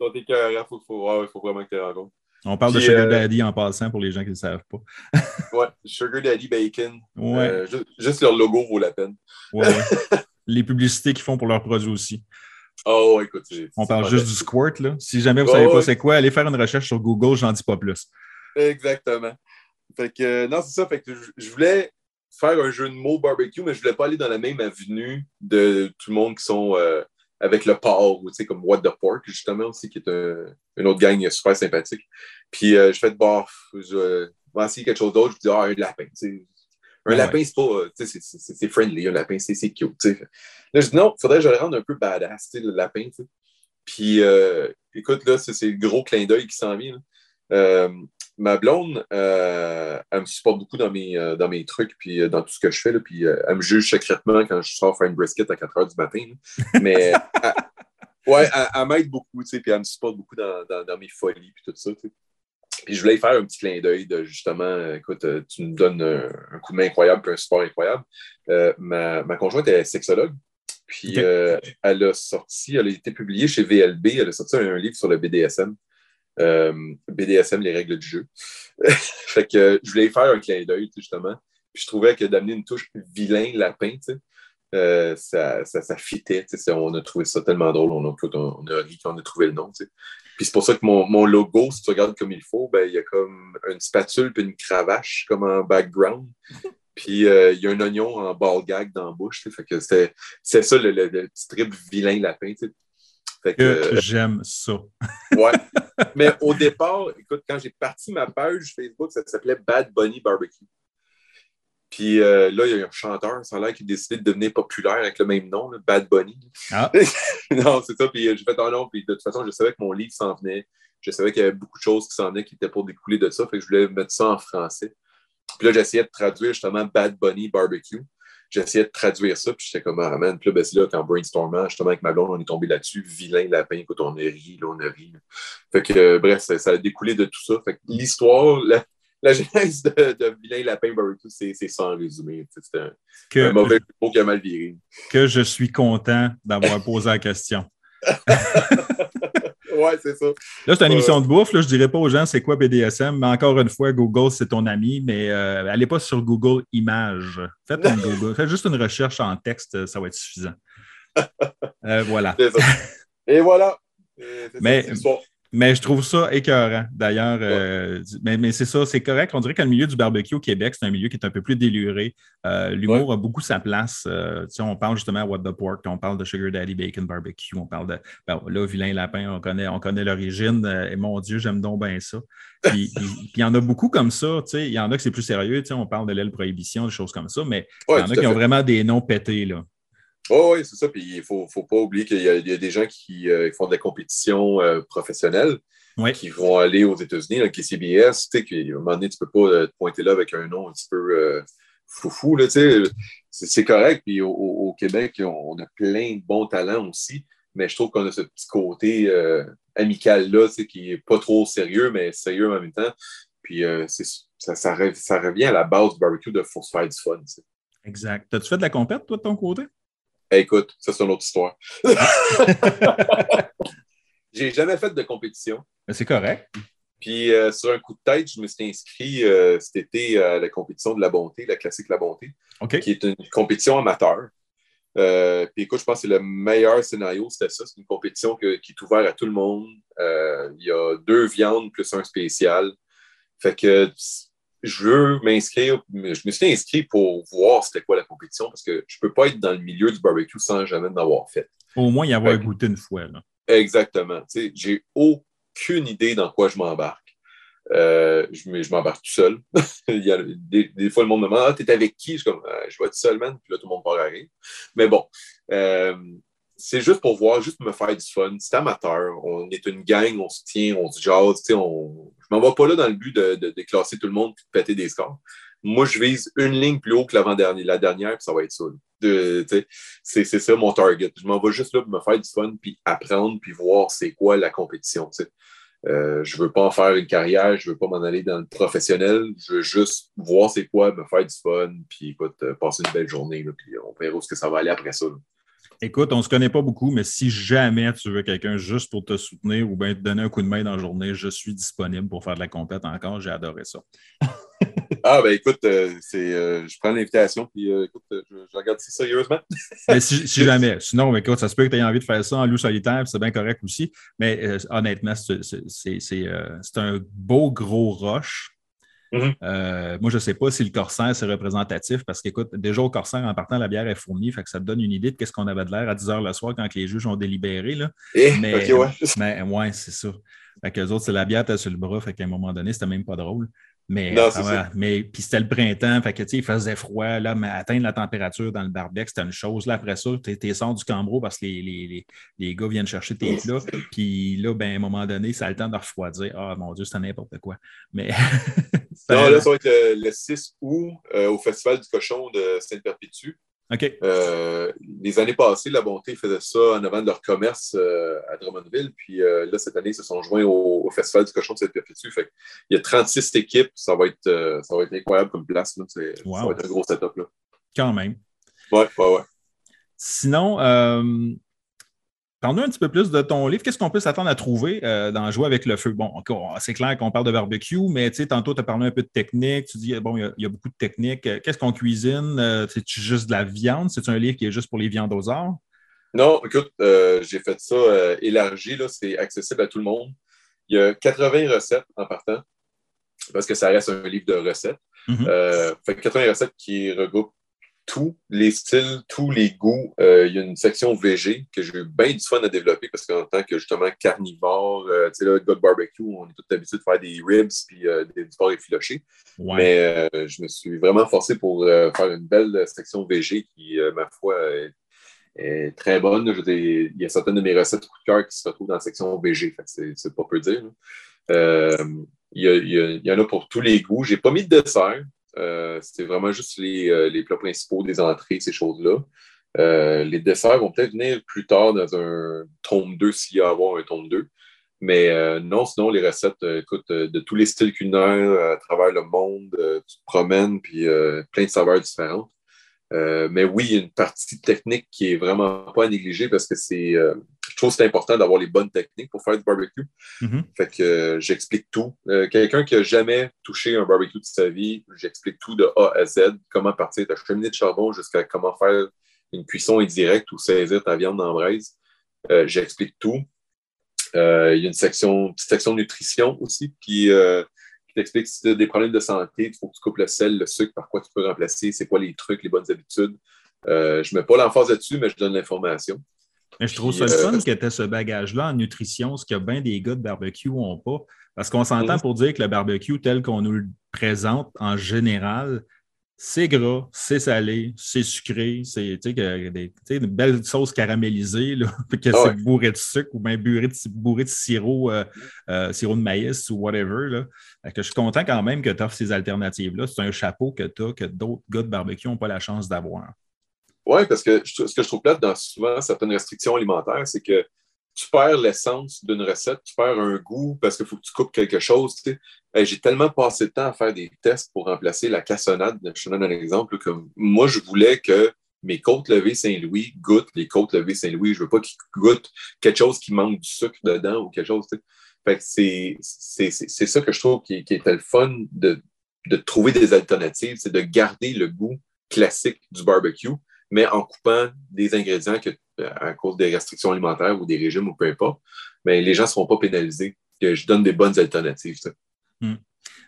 B: Ils sont faut, faut, faut vraiment que tu les rencontres.
A: On parle de Sugar euh, Daddy en passant pour les gens qui ne le savent pas.
B: ouais, Sugar Daddy Bacon. Ouais. Euh, juste, leur logo vaut la peine.
A: ouais, Les publicités qu'ils font pour leurs produits aussi.
B: Oh, écoute.
A: On parle juste du squirt, là. Si jamais vous ne savez pas c'est quoi, allez faire une recherche sur Google, j'en dis pas plus.
B: Exactement. Fait que, euh, non, c'est ça. Fait que je voulais faire un jeu de mots barbecue, mais je voulais pas aller dans la même avenue de tout le monde qui sont avec le porc, ou tu sais, comme What the Pork, justement, aussi, qui est une autre gang super sympathique. Puis euh, je fais de bof, je vais essayer quelque chose d'autre, je dis, ah, un lapin, tu sais. Un lapin, c'est pas, tu sais, c'est friendly, un lapin, c'est cute, tu sais. Là, je dis, non, il faudrait que je le rende un peu badass, tu sais, le lapin, tu sais. Puis, euh, écoute, là, c'est le gros clin d'œil qui s'en vient. Euh, ma blonde, euh, elle me supporte beaucoup dans mes, euh, dans mes trucs, puis euh, dans tout ce que je fais. Là, puis elle me juge secrètement quand je sors faire une brisket à 4 heures du matin. Mais ouais, elle, m'aide beaucoup, tu sais, puis elle me supporte beaucoup dans, dans, mes folies, puis tout ça. Tu sais. Puis je voulais faire un petit clin d'œil de justement, écoute, tu nous donnes un, coup de main incroyable, puis un support incroyable. ma, ma conjointe est sexologue. Puis elle a sorti, elle a été publiée chez VLB, elle a sorti un livre sur le BDSM. Euh, BDSM, les règles du jeu. fait que je voulais faire un clin d'œil, justement. Puis je trouvais que d'amener une touche vilain lapin, euh, ça, ça, ça fitait. On a trouvé ça tellement drôle. On a, on a ri quand on a trouvé le nom. Puis c'est pour ça que mon, mon, logo, si tu regardes comme il faut, ben, il y a comme une spatule puis une cravache comme en background. Puis euh, il y a un oignon en ball gag dans la bouche. Fait que c'est ça le, le, le, petit trip vilain lapin
A: que, euh, j'aime ça.
B: ouais. Mais au départ, écoute, quand j'ai parti ma page Facebook, ça s'appelait Bad Bunny Barbecue. Puis euh, là, il y a un chanteur, ça a l'air qui a décidé de devenir populaire avec le même nom, Bad Bunny. Ah. non, c'est ça. Puis euh, j'ai fait un nom. Puis de toute façon, je savais que mon livre s'en venait. Je savais qu'il y avait beaucoup de choses qui s'en venaient qui étaient pour découler de ça. Fait que je voulais mettre ça en français. Puis là, j'essayais de traduire justement Bad Bunny Barbecue j'essayais de traduire ça, puis j'étais comme, ah, man. Puis là, ben, c'est là, quand brainstormant, justement, avec ma blonde, on est tombé là-dessus, vilain lapin, écoute, on a ri, là, on a ri. Fait que, euh, bref, ça, a découlé de tout ça. Fait que l'histoire, la, la genèse de, de, Vilain Lapin Barbecue, c'est sans résumé. C'était un, un, mauvais mot qui a mal viré.
A: Que je suis content d'avoir posé la question.
B: ouais, c'est ça.
A: Là, c'est une émission de bouffe. Là, je ne dirais pas aux gens c'est quoi BDSM, mais encore une fois, Google, c'est ton ami, mais euh, allez pas sur Google Images. Faites, Google. Faites juste une recherche en texte, ça va être suffisant. Euh, voilà.
B: Et voilà.
A: mais, mais je trouve ça écœurant, d'ailleurs. Euh, mais, c'est ça, c'est correct. On dirait que le milieu du barbecue au Québec, c'est un milieu qui est un peu plus déluré. Euh, l'humour a beaucoup sa place. Euh, on parle justement à What the Pork, on parle de Sugar Daddy Bacon Barbecue, on parle de. Ben, là, Vilain Lapin, on connaît, on connaît l'origine. et mon Dieu, j'aime donc bien ça. Puis il y en a beaucoup comme ça. Il y en a que c'est plus sérieux. On parle de l'aile prohibition, des choses comme ça, mais il y en a qui ont vraiment des noms pétés. Là.
B: Oh, oui, c'est ça. Puis il ne faut, faut, pas oublier qu'il y, a des gens qui euh, font de la compétition euh, professionnelle, qui vont aller aux États-Unis, le KCBS. Tu sais, qu'à un moment donné, tu ne peux pas euh, te pointer là avec un nom un petit peu foufou. Là, tu sais. C'est correct. Puis au, Québec, on, a plein de bons talents aussi. Mais je trouve qu'on a ce petit côté amical-là, tu sais, qui n'est pas trop sérieux, mais sérieux en même temps. Puis ça, ça, revient à la base du barbecue de se faire du fun.
A: Exact. As-tu fait de la compète, toi, de ton côté?
B: Écoute, ça, c'est une autre histoire. J'ai jamais fait de compétition.
A: Mais c'est correct.
B: Puis sur un coup de tête, je me suis inscrit cet été à la compétition de la bonté, la classique La Bonté, qui est une compétition amateur. Euh, puis écoute, je pense que c'est le meilleur scénario, c'était ça. C'est une compétition qui est ouverte à tout le monde. Euh, il y a deux viandes plus un spécial. Fait que je veux m'inscrire. Je me suis inscrit pour voir c'était quoi la compétition parce que je ne peux pas être dans le milieu du barbecue sans jamais en avoir fait.
A: Au moins y avoir goûté une fois. Là.
B: Exactement. J'ai aucune idée dans quoi je m'embarque. Euh, je, m'embarque tout seul. Il y a des, fois, le monde me demande Ah, t'es avec qui Je suis comme ah, Je vais tout seul, man. Puis là, tout le monde part à rire. Mais bon, euh, c'est juste pour voir, juste me faire du fun. C'est amateur. On est une gang, on se tient, on se jase. On... Je m'en vais pas là dans le but de, de, classer tout le monde et de péter des scores. Moi, je vise une ligne plus haut que l'avant-dernière, la dernière, puis ça va être ça. C'est ça mon target. Je m'en vais juste là pour me faire du fun, puis apprendre, puis voir c'est quoi la compétition. Euh, je veux pas en faire une carrière, je veux pas m'en aller dans le professionnel. Je veux juste voir c'est quoi, me faire du fun, puis écoute, euh, passer une belle journée, puis on verra où ce que ça va aller après ça.
A: Écoute, on ne se connaît pas beaucoup, mais si jamais tu veux quelqu'un juste pour te soutenir ou bien te donner un coup de main dans la journée, je suis disponible pour faire de la compète encore. J'ai adoré ça.
B: ah, ben écoute, euh, c'est, je prends l'invitation, puis écoute, je, regarde ça sérieusement.
A: si, jamais. Sinon, écoute, ça se peut que tu aies envie de faire ça en loup solitaire, c'est bien correct aussi. Mais honnêtement, c'est, un beau gros roche. Mm-hmm. moi, je ne sais pas si le corsaire, c'est représentatif parce qu'écoute, déjà au corsaire, en partant, la bière est fournie, fait que ça te donne une idée de ce qu'on avait de l'air à 10 h le soir quand les juges ont délibéré. Là.
B: Eh, mais, ouais.
A: mais ouais, c'est ça. Fait qu'eux autres, c'est la bière, t'as sur le bras, fait qu'à un moment donné, c'était même pas drôle. Mais, mais puis c'était le printemps, fait que, il faisait froid, là, mais atteindre la température dans le barbecue, c'était une chose. Là, après ça, tu es, sort du cambreau parce que les, les, les, gars viennent chercher tes plats. Puis là, ben, à un moment donné, ça a le temps de refroidir. Ah, mon Dieu, c'était n'importe quoi. Mais.
B: non, là, ça va être le, 6 août euh, au Festival du cochon de Sainte-Perpétue. Euh, les années passées, La Bonté faisait ça en avant de leur commerce euh, à Drummondville. Puis euh, là, cette année, ils se sont joints au, Festival du cochon de cette perpétue. Fait il y a 36 équipes. Ça va être, ça va être incroyable comme place. Ça va être un gros setup. Là.
A: Quand même.
B: Ouais, ouais, ouais.
A: Sinon, Parle-nous un petit peu plus de ton livre. Qu'est-ce qu'on peut s'attendre à trouver euh, dans Jouer avec le feu? Bon, c'est clair qu'on parle de barbecue, mais tantôt, tu as parlé un peu de technique. Tu dis, bon, il y, a beaucoup de techniques. Qu'est-ce qu'on cuisine? Euh, c'est-tu juste de la viande? C'est un livre qui est juste pour les viandes aux arts?
B: Non, écoute, euh, j'ai fait ça élargi. C'est accessible à tout le monde. Il y a 80 recettes en partant, parce que ça reste un livre de recettes. Mm-hmm. fait 80 recettes qui regroupent tous les styles, tous les goûts. Euh, il y a une section VG que j'ai eu bien du fun à développer parce qu'en tant que justement carnivore, euh, tu sais, là, God Barbecue, on est tout habitué de faire des ribs puis euh, des, du porc effiloché. Mais je me suis vraiment forcé pour faire une belle section VG qui, ma foi, est, très bonne. il y a certaines de mes recettes coup de cœur qui se retrouvent dans la section VG. C'est pas peu dire. Il y, il y, en a pour tous les goûts. J'ai pas mis de dessert. Euh, c'est vraiment juste euh, les, plats principaux des entrées, ces choses-là. Euh, les desserts vont peut-être venir plus tard dans un tome 2 s'il y a à avoir un tome 2. Mais non, sinon, les recettes, écoute, de tous les styles culinaires à travers le monde, tu te promènes, puis plein de saveurs différentes. mais oui, il y a une partie technique qui est vraiment pas à négliger parce que c'est je trouve que c'est important d'avoir les bonnes techniques pour faire du barbecue. Mm-hmm. Fait que euh, j'explique tout. Euh, quelqu'un qui n'a jamais touché un barbecue de sa vie, j'explique tout de A à Z. Comment partir de ta cheminée de charbon jusqu'à comment faire une cuisson indirecte ou saisir ta viande en braise. Euh, j'explique tout. il y a une section, petite section nutrition aussi qui, t'explique si tu as des problèmes de santé, il faut que tu coupes le sel, le sucre, par quoi tu peux remplacer, c'est quoi les trucs, les bonnes habitudes. je ne mets pas l'emphase là-dessus, mais je donne l'information.
A: Mais je trouve ça le euh, fun que tu ce bagage-là en nutrition, ce que bien des gars de barbecue n'ont pas. Parce qu'on s'entend pour dire que le barbecue tel qu'on nous le présente en général, c'est gras, c'est salé, c'est sucré, c'est une belle sauce caramélisée, là, que ah c'est bourré de sucre ou bien bourré de, bourré de sirop, euh, euh, sirop de maïs ou whatever. Là. Que je suis content quand même que tu offres ces alternatives-là. C'est un chapeau que tu as que d'autres gars de barbecue n'ont pas la chance d'avoir.
B: Oui, parce que ce que je trouve plate dans souvent certaines restrictions alimentaires, c'est que tu perds l'essence d'une recette, tu perds un goût parce qu'il faut que tu coupes quelque chose. J'ai tellement passé de temps à faire des tests pour remplacer la cassonade. Je te donne un exemple. Comme moi, je voulais que mes côtes levées Saint-Louis goûtent les côtes levées Saint-Louis. Je veux pas qu'ils goûtent quelque chose qui manque du sucre dedans ou quelque chose. Fait que c'est ça que je trouve qui, qui était le fun de, de trouver des alternatives, c'est de garder le goût classique du barbecue, mais en coupant des ingrédients que, à cause des restrictions alimentaires ou des régimes ou peu importe, mais les gens ne seront pas pénalisés. Que je donne des bonnes alternatives.
A: Hmm.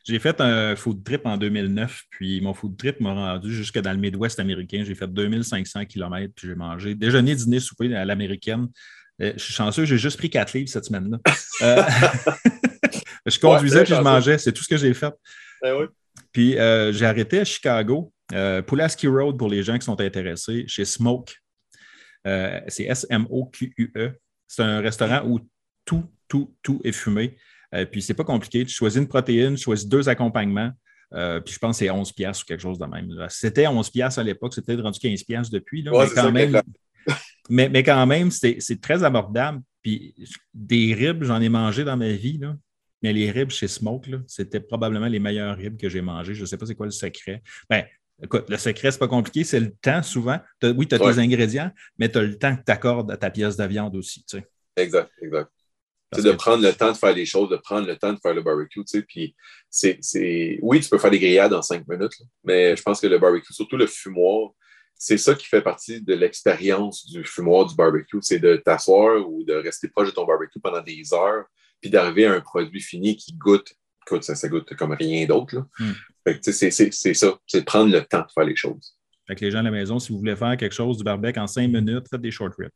A: J'ai fait un food trip en 2009, puis mon food trip m'a rendu jusque dans le Midwest américain. J'ai fait 2500 km, puis j'ai mangé déjeuner, dîner, souper à l'américaine. Euh, je suis chanceux, j'ai juste pris quatre livres cette semaine-là. Euh, je conduisais puis je mangeais, c'est tout ce que j'ai fait.
B: Eh
A: puis euh, j'ai arrêté à Chicago, Pulaski Road pour les gens qui sont intéressés, chez Smoke. c'est S-M-O-Q-U-E. C'est un restaurant où tout, tout, tout est fumé. puis c'est pas compliqué. Tu choisis une protéine, tu choisis deux accompagnements. puis je pense que c'est 11 pièces ou quelque chose de même. C'était 11 pièces à l'époque, c'était rendu 15 pièces depuis. Là, mais quand même, mais, quand même, c'est très abordable. Puis des ribs, j'en ai mangé dans ma vie. Là. Mais les ribs chez Smoke, c'était probablement les meilleurs ribs que j'ai mangés. Je ne sais pas c'est quoi le secret. Ben, écoute, le secret, c'est pas compliqué, c'est le temps souvent. oui, tu as tes ingrédients, mais tu as le temps que tu accordes à ta pièce de viande aussi.
B: Exact, exact. C'est de prendre le temps de faire les choses, de prendre le temps de faire le barbecue. Tu sais, puis c'est, Oui, tu peux faire des grillades en cinq minutes, mais je pense que le barbecue, surtout le fumoir, c'est ça qui fait partie de l'expérience du fumoir du barbecue, c'est de t'asseoir ou de rester proche de ton barbecue pendant des heures, puis d'arriver à un produit fini qui goûte, écoute, ça, ça goûte comme rien d'autre. Hmm. C'est ça, c'est prendre le temps de faire les choses.
A: Fait que les gens à la maison, si vous voulez faire quelque chose du barbecue en cinq minutes, faites des short ribs.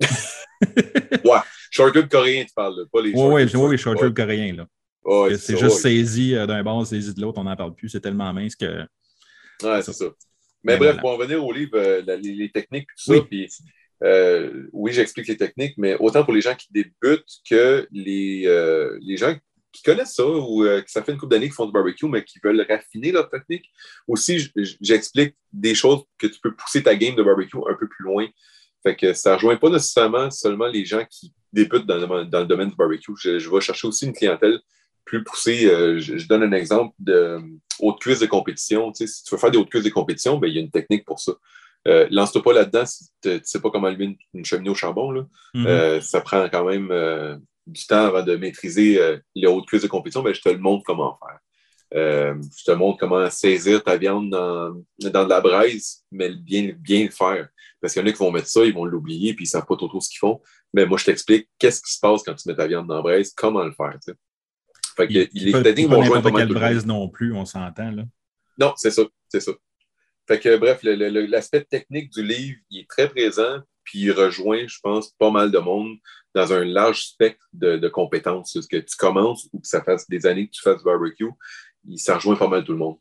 B: ouais, short ribs coréens, tu parles, pas les
A: short ribs. Oui, oui, short ribs coréens. Là. c'est juste saisi euh, d'un bord, saisi de l'autre, on n'en parle plus. C'est tellement mince que.
B: Ouais, c'est ça. Mais bref, pour en venir au livre, euh, les, techniques, tout ça, puis euh, oui, j'explique les techniques, mais autant pour les gens qui débutent que les, euh, les gens qui connaissent ça ou que ça fait une couple d'années qu'ils font du barbecue, mais qui veulent raffiner leur technique. Aussi, j'explique des choses que tu peux pousser ta game de barbecue un peu plus loin. Fait que ça ne rejoint pas nécessairement seulement les gens qui débutent dans le, dans le domaine du barbecue. Je, je, vais chercher aussi une clientèle plus poussée. je, donne un exemple de haute cuisse de compétition. si tu veux faire des hautes cuisses de compétition, ben, il y a une technique pour ça. Euh, lance-toi pas là-dedans si tu ne sais pas comment allumer une, cheminée au charbon. Là. Mm-hmm. Euh, ça prend quand même euh, du temps avant de maîtriser les hautes cuisses de compétition. Ben, je te le montre comment faire. je te montre comment saisir ta viande dans, dans de la braise, mais bien, bien le faire. Parce qu'il y en a qui vont mettre ça, ils vont l'oublier, puis ils ne savent pas trop, trop ce qu'ils font. Mais moi, je t'explique qu'est-ce qui se passe quand tu mets ta viande dans la braise, comment le faire.
A: Fait que il, les techniques vont joindre pas braise non plus, on s'entend. là.
B: Non, c'est ça, c'est ça. Fait que bref, l'aspect technique du livre, il est très présent, puis il rejoint, je pense, pas mal de monde dans un large spectre de, compétences. Que tu commences ou que ça fasse des années que tu fasses du barbecue, ça rejoint pas mal tout le monde.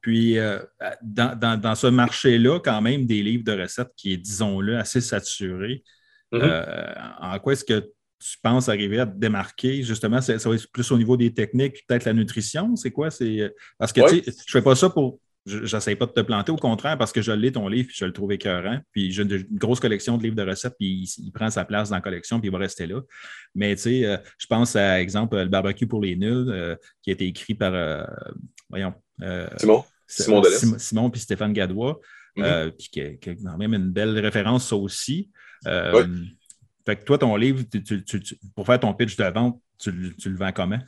A: Puis, euh, dans, ce marché-là, quand même, des livres de recettes qui est, disons-le, assez saturé, mm-hmm. euh, en quoi est-ce que tu penses arriver à te démarquer? Justement, ça va être plus au niveau des techniques, peut-être la nutrition, c'est quoi? Euh, Parce que je ne fais pas ça pour. J'essaie pas de te planter, au contraire, parce que je lis ton livre, puis je le trouve écœurant. Puis j'ai une grosse collection de livres de recettes, puis il, prend sa place dans la collection, puis il va rester là. Mais tu sais, euh, je pense à, exemple, le barbecue pour les nuls, euh, qui a été écrit par, voyons.
B: Simon. Simon
A: Simon, Simon puis Stéphane Gadois, mm-hmm. puis qui, a, quand même une belle référence, ça aussi. Fait que toi, ton livre, pour faire ton pitch de vente, tu, le vends comment?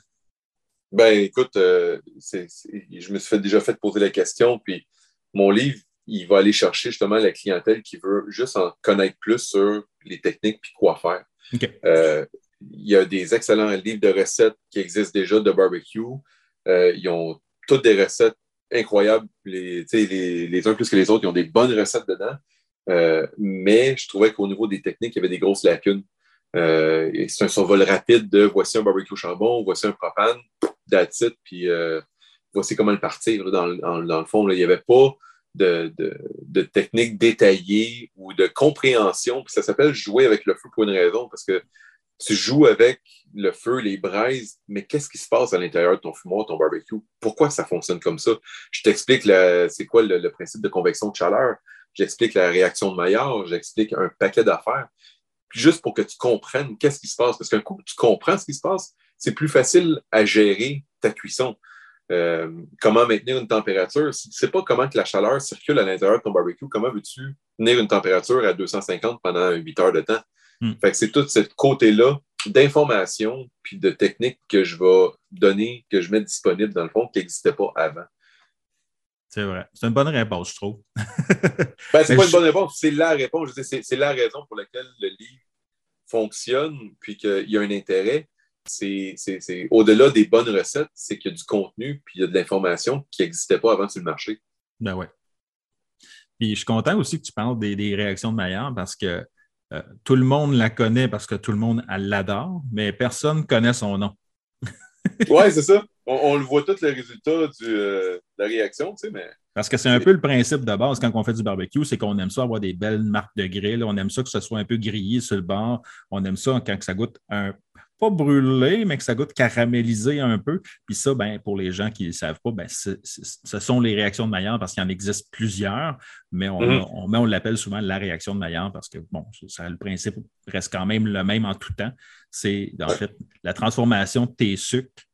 B: Ben, écoute, euh, je me suis déjà fait poser la question, puis mon livre, il va aller chercher justement la clientèle qui veut juste en connaître plus sur les techniques puis quoi faire. Euh, il y a des excellents livres de recettes qui existent déjà de barbecue. Euh, ils ont toutes des recettes incroyables, les, les, les uns plus que les autres. Ils ont des bonnes recettes dedans. Euh, mais je trouvais qu'au niveau des techniques, il y avait des grosses lacunes. Euh, c'est un survol rapide de voici un barbecue charbon, voici un propane, that's puis euh, voici comment le partir. dans, le fond, il n'y avait pas de, technique détaillée ou de compréhension. Puis ça s'appelle jouer avec le feu pour une raison, parce que tu joues avec le feu, les braises, mais qu'est-ce qui se passe à l'intérieur de ton fumoir, ton barbecue? Pourquoi ça fonctionne comme ça? Je t'explique c'est quoi le, principe de convection de chaleur? J'explique la réaction de Maillard, j'explique un paquet d'affaires, juste pour que tu comprennes qu'est-ce qui se passe. Parce qu'un coup tu comprends ce qui se passe, c'est plus facile à gérer ta cuisson. Euh, comment maintenir une température? Si tu ne sais pas comment que la chaleur circule à l'intérieur de ton barbecue, comment veux-tu tenir une température à 250 pendant 8 heures de temps? Hmm. Fait que c'est tout ce côté-là d'informations puis de techniques que je vais donner, que je mets disponibles dans le fond, qui n'existaient pas avant.
A: C'est vrai. C'est une bonne réponse, je trouve.
B: ben, c'est pas une bonne réponse, c'est la réponse. C'est la raison pour laquelle le livre fonctionne, puis qu'il y a un intérêt. C'est au-delà des bonnes recettes, c'est qu'il y a du contenu, puis il y a de l'information qui n'existait pas avant sur le marché.
A: Ben ouais. Puis je suis content aussi que tu parles des, réactions de Maillard parce que euh, tout le monde la connaît parce que tout le monde l'adore, mais personne ne connaît son nom.
B: oui, c'est ça. On, le voit tout le résultat du, euh, de la réaction, tu sais, mais.
A: Parce que c'est un peu le principe de base quand on fait du barbecue, c'est qu'on aime ça avoir des belles marques de grill. On aime ça que ce soit un peu grillé sur le bord. On aime ça quand ça goûte un pas brûlé, mais que ça goûte caramélisé un peu. Puis ça, ben, pour les gens qui ne savent pas, ben, ce sont les réactions de Maillard parce qu'il en existe plusieurs, mais on, mm-hmm. on, l'appelle souvent la réaction de Maillard parce que bon, ça, le principe reste quand même le même en tout temps. C'est en fait la transformation de tes sucres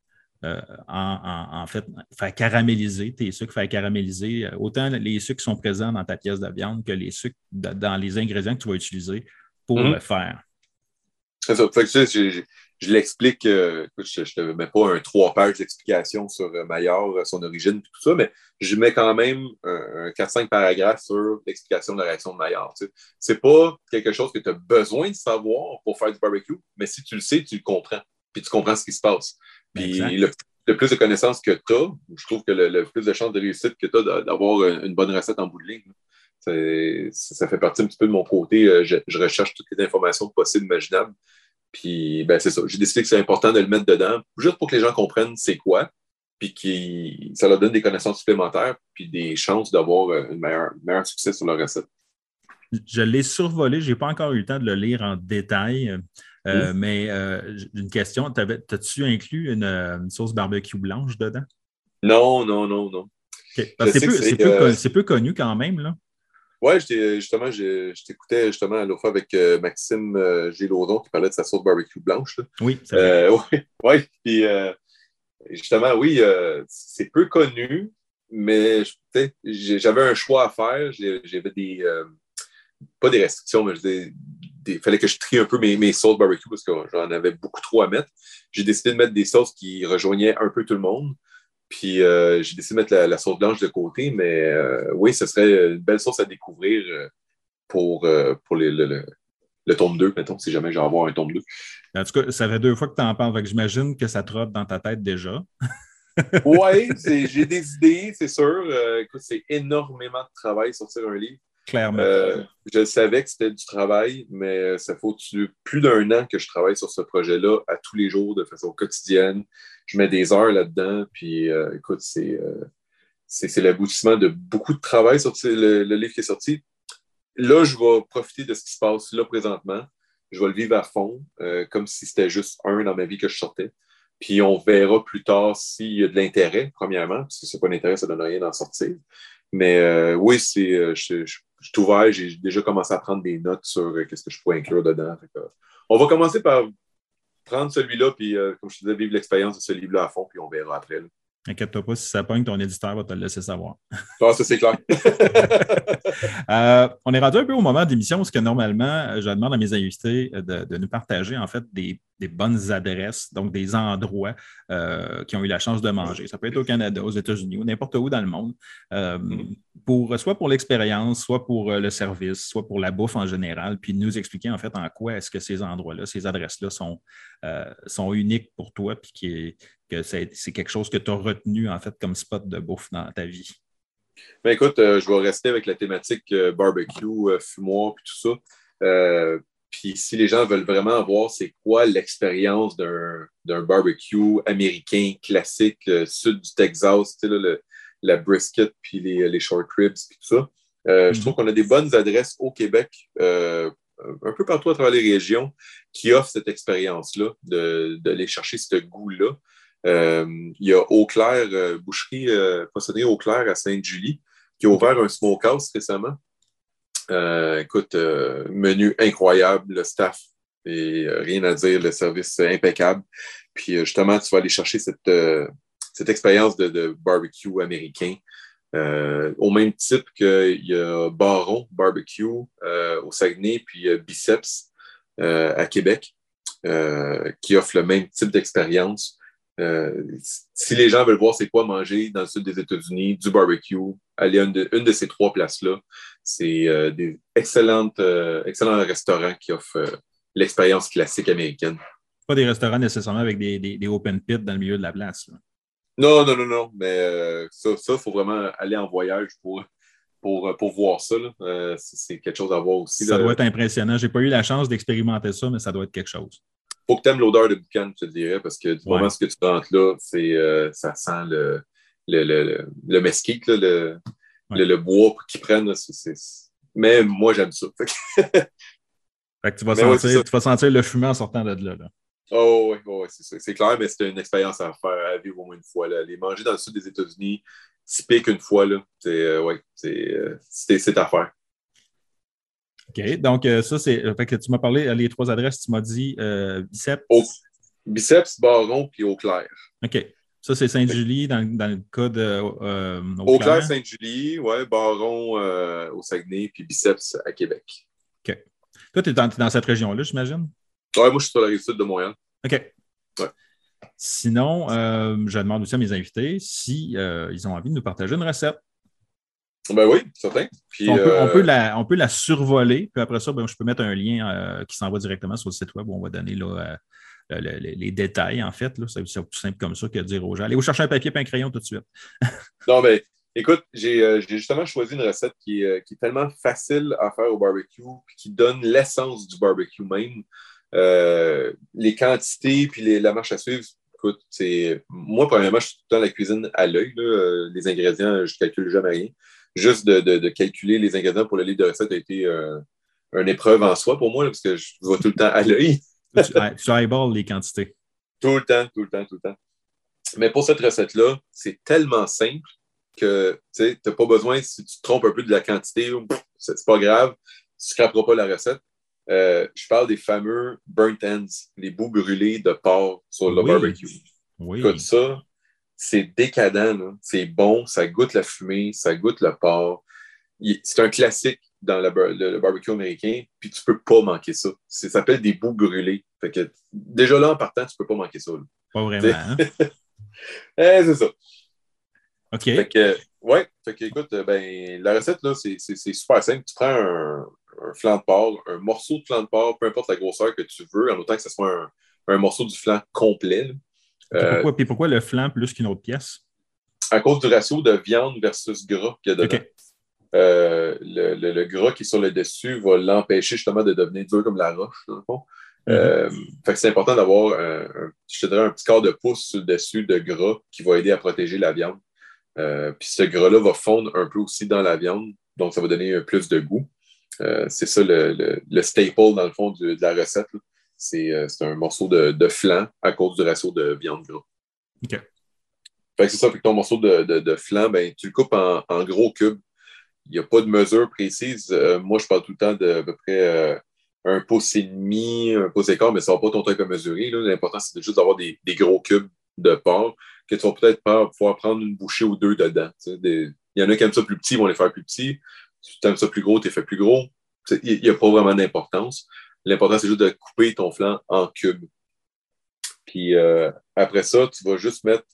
A: euh, en, fait, faire caraméliser tes sucres, faire caraméliser euh, autant les sucres qui sont présents dans ta pièce de viande que les sucres dans les ingrédients que tu vas utiliser pour mm-hmm. le faire.
B: C'est ça. Fait que je l'explique, euh, je ne te mets pas un trois pages d'explication sur euh, Maillard, son origine, tout ça, mais je mets quand même un, 4-5 paragraphes sur l'explication de la réaction de Maillard. Ce n'est pas quelque chose que tu as besoin de savoir pour faire du barbecue, mais si tu le sais, tu le comprends, puis tu comprends ce qui se passe. Puis le, plus de connaissances que tu as, je trouve que le, plus de chances de réussite que tu as d'avoir une bonne recette en bout de ligne. Ça fait partie un petit peu de mon côté. Je, je recherche toutes les informations possibles, imaginables. Puis, ben, c'est ça. J'ai décidé que c'est important de le mettre dedans, juste pour que les gens comprennent c'est quoi, puis que ça leur donne des connaissances supplémentaires, puis des chances d'avoir euh, un meilleur, succès sur leur recette.
A: Je l'ai survolé, je n'ai pas encore eu le temps de le lire en détail, euh, mais euh, une question, as-tu inclus une, sauce barbecue blanche dedans?
B: Non, non, non, non.
A: C'est peu, connu quand même, là.
B: Oui, justement, je, t'écoutais justement l'autre fois avec euh, Maxime euh, Gélaudon qui parlait de sa sauce barbecue blanche.
A: Oui, c'est vrai.
B: Euh, oui, ouais, puis justement, oui, c'est peu connu, mais j'avais un choix à faire. J'avais des. Pas des restrictions, mais il fallait que je trie un peu mes, mes sauces barbecue parce que j'en avais beaucoup trop à mettre. J'ai décidé de mettre des sauces qui rejoignaient un peu tout le monde. Puis euh, j'ai décidé de mettre la, sauce blanche de côté, mais euh, oui, ce serait une belle sauce à découvrir euh, pour, pour le, le, tome 2, mettons, si jamais j'ai avoir un tome 2.
A: En tout cas, ça fait deux fois que tu en parles, j'imagine que ça trotte dans ta tête déjà.
B: oui, j'ai des idées, c'est sûr. écoute, c'est énormément de travail sortir un livre.
A: Clairement.
B: je savais que c'était du travail, mais ça fait plus d'un an que je travaille sur ce projet-là à tous les jours de façon quotidienne je mets des heures là-dedans. Puis euh, écoute, euh, c'est, l'aboutissement de beaucoup de travail sur le, livre qui est sorti. Là, je vais profiter de ce qui se passe là présentement. Je vais le vivre à fond, euh, comme si c'était juste un dans ma vie que je sortais. Puis on verra plus tard s'il y a de l'intérêt, premièrement, parce que c'est pas d'intérêt, ça ne donne rien d'en sortir. Mais oui, c'est, je, suis ouvert, j'ai déjà commencé à prendre des notes sur qu'est-ce que je pourrais inclure dedans. on va commencer par prendre celui-là, puis euh, comme je te disais, vivre l'expérience de ce livre-là à fond, puis on verra après.
A: Inquiète-toi pas, si ça pogne, ton éditeur va te le laisser savoir.
B: Ah, ça, c'est clair.
A: Euh, on est rendu un peu au moment d'émission où que normalement, je demande à mes invités de, nous partager en fait des, bonnes adresses, donc des endroits euh, qui ont eu la chance de manger. Ça peut être au Canada, aux États-Unis ou n'importe où dans le monde. Mm-hmm. pour, soit pour l'expérience, soit pour le service, soit pour la bouffe en général, puis nous expliquer en fait en quoi est-ce que ces endroits-là, ces adresses-là sont, sont uniques pour toi, puis qui est que c'est quelque chose que tu as retenu en fait comme spot de bouffe dans ta vie?
B: Ben écoute, euh, je vais rester avec la thématique euh, barbecue, euh, fumoir, puis tout ça. Puis si les gens veulent vraiment voir c'est quoi l'expérience d'un barbecue américain classique, sud du Texas, tu sais, la brisket, puis les, les, short ribs, puis tout ça. Je mm-hmm. trouve qu'on a des bonnes adresses au Québec, un peu partout à travers les régions, qui offrent cette expérience-là, d'aller chercher ce goût-là. Euh, il y a Eau-Claire, euh, boucherie euh, poissonnerie Eau-Claire à Sainte-Julie, qui a ouvert un smokehouse récemment. Écoute, menu incroyable, le staff, et rien à dire, le service impeccable. Puis justement, tu vas aller chercher cette, expérience de, barbecue américain. au même type qu'il y a Baron Barbecue au Saguenay, puis Biceps à Québec. qui offre le même type d'expérience. si les gens veulent voir c'est quoi manger dans le sud des États-Unis, du barbecue, aller à une de, ces trois places-là. C'est des excellentes, excellents restaurants qui offrent l'expérience classique américaine.
A: Pas des restaurants nécessairement avec des, open pits dans le milieu de la place.
B: Non, non, non, non. Mais euh, ça, il faut vraiment aller en voyage pour, pour, pour voir ça. Euh, c'est quelque chose à voir aussi.
A: Ça doit être impressionnant. Je n'ai pas eu la chance d'expérimenter ça, mais ça doit être quelque chose.
B: faut que tu aimes l'odeur de boucan, je te dirais, parce que du moment que tu rentres là, euh, ça sent le, le, le, le mesquite, le, le, bois qu'ils prennent. Mais moi, j'aime ça.
A: Fait que tu vas, sentir, tu vas sentir le fumé en sortant de là. là.
B: Oh oui, c'est clair, mais c'est une expérience à faire, à vivre au moins une fois. Là. Les manger dans le sud des États-Unis, typique une fois, c'est euh, ouais, euh, à faire.
A: OK, donc euh, ça, c'est. Fait que tu m'as parlé, les trois adresses, tu m'as dit Biceps.
B: biceps, Baron, puis Eau-Claire.
A: OK. Ça, c'est Sainte-Julie dans, dans, le cas de.
B: Eau-Claire, Sainte-Julie, ouais, Baron au Saguenay, puis Biceps à Québec.
A: OK. Toi, tu es, dans cette région-là, j'imagine?
B: Oui, moi, je suis sur la rive sud de Montréal.
A: OK. Sinon, euh, je demande aussi à mes invités si euh, ils ont envie de nous partager une recette.
B: Ben oui, certain.
A: Puis, on, peut, on, peut, euh, la, on peut la survoler, puis après ça, ben, je peux mettre un lien qui s'envoie directement sur le site web où on va donner là, les, détails, en fait. C'est plus simple comme ça que de dire aux gens allez vous chercher un papier et un crayon tout de suite.
B: non, mais Écoute, euh, j'ai justement choisi une recette qui, euh, qui, est tellement facile à faire au barbecue, puis qui donne l'essence du barbecue même. Euh, les quantités, puis la marche à suivre, écoute, c'est. Moi, premièrement, je suis tout le temps la cuisine à l'œil. Les ingrédients, je ne calcule jamais rien. Juste de, calculer les ingrédients pour le livre de recette a été une épreuve en soi pour moi, parce que je vois tout le temps à l'œil.
A: Tu eyeball les quantités.
B: Tout le temps, tout le temps, tout le temps. Mais pour cette recette-là, c'est tellement simple que tu n'as pas besoin, si tu te trompes un peu de la quantité, c'est pas grave, tu ne scraperas pas la recette. Euh, je parle des fameux burnt ends, les bouts brûlés de porc sur le barbecue. Oui. Ça, c'est décadent, c'est bon, ça goûte la fumée, ça goûte le porc. C'est un classique dans le, barbecue américain, puis tu ne peux pas manquer ça. Ça s'appelle des bouts brûlés. Fait que, déjà là, en partant, tu ne peux pas manquer ça.
A: Pas vraiment. Hein?
B: Eh, c'est ça.
A: OK.
B: Fait que, ouais, fait que, écoute, ben, la recette, là, c'est super simple. Tu prends un, flanc de porc, un morceau de flanc de porc, peu importe la grosseur que tu veux, en autant que ce soit un, morceau du flanc complet.
A: Euh, pourquoi, puis pourquoi le flanc plus qu'une autre pièce?
B: À cause du ratio de viande versus gras qu'il y a dedans. Euh, le, gras qui est sur le dessus va l'empêcher justement de devenir dur comme la roche, dans le fond. Mm-hmm. Euh, fait que c'est important d'avoir, je te dirais, un petit quart de pouce sur le dessus de gras qui va aider à protéger la viande. Euh, puis ce gras-là va fondre un peu aussi dans la viande, donc ça va donner plus de goût. C'est ça le, staple, dans le fond, de, la recette. C'est un morceau de, flan à cause du ratio de viande gras.
A: OK.
B: c'est ça, que ton morceau de, flan, ben, tu le coupes en, gros cubes. Il n'y a pas de mesure précise. moi, je parle tout le temps d'à peu près un pouce et demi, un pouce et quart, mais ça ne va pas ton temps à mesurer. L'important, c'est juste d'avoir des, gros cubes de porc que tu vas peut-être pouvoir prendre une bouchée ou deux dedans. Il y en a qui aiment ça plus petit, ils vont les faire plus petits. Si tu aimes ça plus gros, tu les fais plus gros. Il n'y a pas vraiment d'importance. L'important, c'est juste de couper ton flanc en cubes. Puis euh, après ça, tu vas juste mettre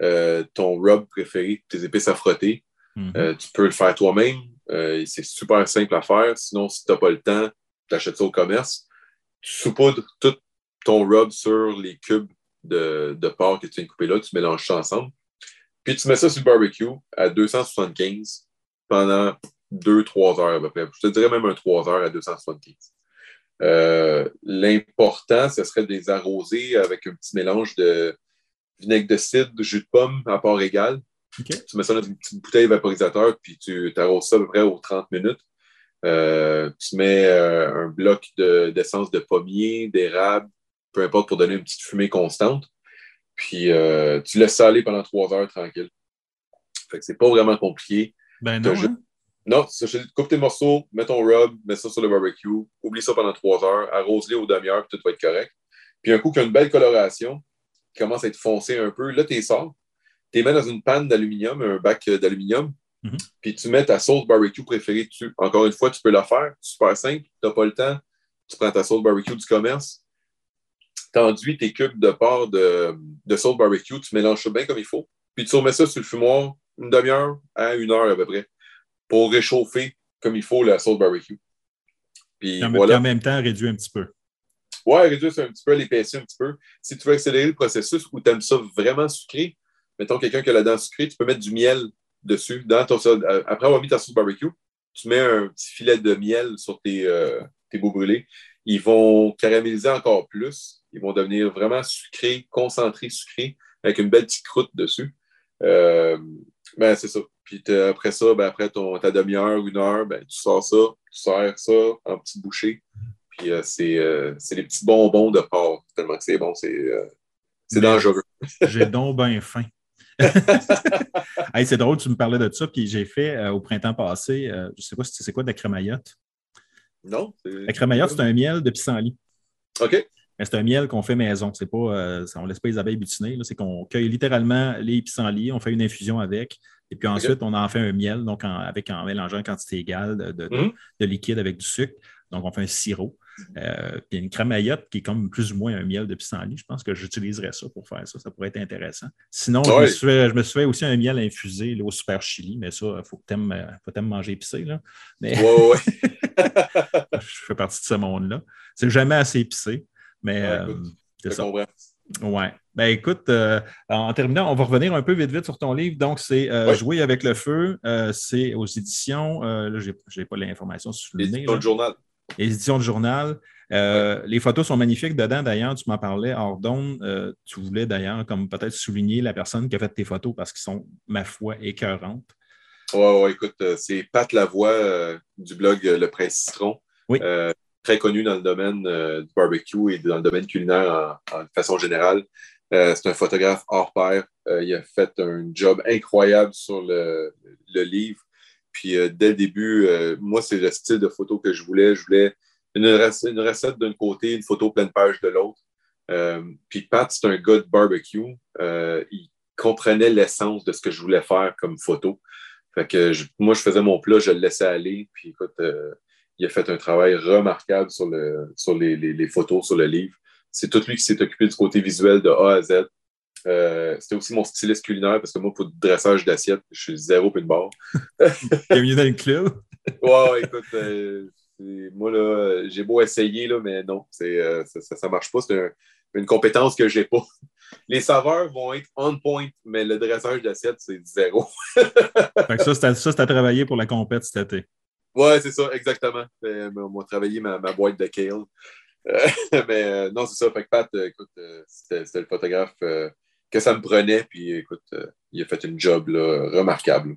B: euh, ton rub préféré, tes épices à frotter. Mm-hmm. Euh, tu peux le faire toi-même. c'est super simple à faire. Sinon, si tu n'as pas le temps, tu achètes ça au commerce. Tu saupoudres tout ton rub sur les cubes de, de porc que tu viens de couper là, tu mélanges ça ensemble. Puis tu mets ça sur le barbecue à 275 pendant 2-3 heures à peu près. Je te dirais même un 3 heures à 275. Euh, l'important, ce serait de les arroser avec un petit mélange de vinaigre de cidre, de jus de pomme à part égale. Tu mets ça dans une petite bouteille vaporisateur, puis tu arroses ça à peu près aux 30 minutes. Euh, tu mets euh, un bloc d'essence de, pommier, d'érable, peu importe, pour donner une petite fumée constante. Puis euh, tu laisses ça aller pendant trois heures tranquille. Fait que c'est pas vraiment compliqué.
A: Ben non. Hein?
B: Non, coupe tes morceaux, mets ton rub, mets ça sur le barbecue, oublie ça pendant trois heures, arrose-les aux demi-heure, puis tout va être correct. Puis un coup qu'il y a une belle coloration, qui commence à être foncé un peu, là, tu sors, tu les mets dans une panne d'aluminium, un bac d'aluminium, mm-hmm. puis tu mets ta sauce barbecue préférée dessus. Encore une fois, tu peux la faire, super simple, tu n'as pas le temps, tu prends ta sauce barbecue du commerce, tu enduis tes cubes de porc de, de sauce barbecue, tu mélanges ça bien comme il faut, puis tu remets ça sur le fumoir une demi-heure à une heure à peu près pour réchauffer comme il faut la sauce barbecue.
A: Puis en même temps, réduire un petit peu.
B: Ouais, réduire un petit peu, l'épaissir un petit peu. Si tu veux accélérer le processus ou tu aimes ça vraiment sucré, mettons quelqu'un qui a la dent sucrée, tu peux mettre du miel dessus. Dans ton, euh, après avoir mis ta sauce barbecue, tu mets un petit filet de miel sur tes, euh, tes beaux brûlés. Ils vont caraméliser encore plus. Ils vont devenir vraiment sucrés, concentrés, sucrés, avec une belle petite croûte dessus. Euh, ben, c'est ça. Puis après ça, ben, après ton, ta demi-heure, une heure, ben, tu sors ça, tu sers ça en petites bouchées. Puis euh, c'est des petits bonbons de porc, tellement que c'est bon, c'est dangereux.
A: j'ai donc bien faim. c'est drôle, tu me parlais de ça, puis j'ai fait au printemps passé, je ne sais pas si c'est quoi de la crémaillotte.
B: Non.
A: La crémaillotte, c'est un miel de pissenlit.
B: OK.
A: Mais c'est un miel qu'on fait maison. C'est pas, on ne laisse pas les abeilles butiner. C'est qu'on cueille littéralement les pissenlits, on fait une infusion avec, et puis ensuite, on en fait un miel, donc en, avec, en mélangeant une quantité égale de, mm-hmm. de, liquide avec du sucre. Donc, on fait un sirop. Euh, puis une crémaillotte qui est comme plus ou moins un miel de pissenlit. Je pense que j'utiliserais ça pour faire ça. Ça pourrait être intéressant. Sinon, je, me suis fait, je, me suis aussi un miel infusé au super chili, mais ça, il faut que tu aimes, euh, manger épicé. Là. Mais je fais partie de ce monde-là. C'est jamais assez épicé, mais euh, c'est ça. Ouais. Ben écoute, en terminant, on va revenir un peu vite vite sur ton livre. Donc, c'est Jouer avec le feu. c'est aux éditions. là, je n'ai pas l'information sur le nez.
B: le journal
A: les éditions de journal. Euh, les photos sont magnifiques dedans. D'ailleurs, tu m'en parlais hors euh, tu voulais d'ailleurs comme peut-être souligner la personne qui a fait tes photos parce qu'ils sont, ma foi, écœurantes.
B: Oui, ouais, écoute, euh, c'est Pat Lavoie du blog Le Prince Citron. très connu dans le domaine du barbecue et dans le domaine culinaire en, façon générale. c'est un photographe hors pair. il a fait un job incroyable sur le livre. Puis euh, dès le début, euh, moi, c'est le style de photo que je voulais. Je voulais une recette, d'un côté, une photo pleine page de l'autre. Euh, puis Pat, c'est un gars de barbecue. il comprenait l'essence de ce que je voulais faire comme photo. Fait que moi, je faisais mon plat, je le laissais aller. Puis écoute, il a fait un travail remarquable sur, le, sur les, photos, sur le livre. C'est tout lui qui s'est occupé du côté visuel de A à Z. Euh, c'était aussi mon styliste culinaire parce que moi, pour le dressage d'assiette, je suis zéro puis une barre.
A: Bienvenue dans le club?
B: ouais, écoute, euh, moi, là, j'ai beau essayer, là, mais non, euh, ça ne marche pas. C'est une compétence que je n'ai pas. Les saveurs vont être on point, mais le dressage d'assiette, c'est zéro.
A: ça, c'est à, travailler pour la compète cet été.
B: Ouais, c'est ça, exactement. On va travailler ma, ma boîte de kale. mais non, c'est ça. Fait que Pat, écoute, c'était le photographe que ça me prenait. Puis écoute, euh, il a fait une job remarquable.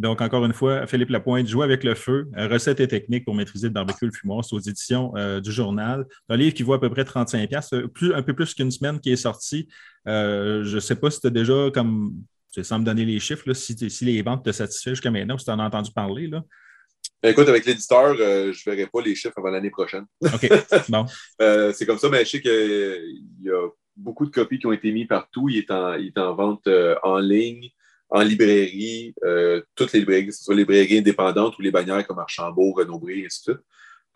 A: Donc, encore une fois, Philippe Lapointe, Jouer avec le feu, euh, recettes et techniques pour maîtriser le barbecue le fumoir, c'est aux éditions euh, du journal. Un livre qui vaut à peu près 35$, plus, un peu plus qu'une semaine qui est sorti. je ne sais pas si tu as déjà comme. Sans me donner les chiffres, si, si, les ventes te satisfont jusqu'à maintenant, si tu en as entendu parler. Là.
B: Ben, écoute, avec l'éditeur, je ne verrai pas les chiffres avant l'année prochaine.
A: OK. Bon.
B: c'est comme ça, mais je sais qu'il y a beaucoup de copies qui ont été mises partout. Il est en, il est en vente euh, en ligne, en librairie, euh, toutes les librairies, que ce soit les librairies indépendantes ou les bannières comme Archambault, Renaud-Bré, et ainsi de suite.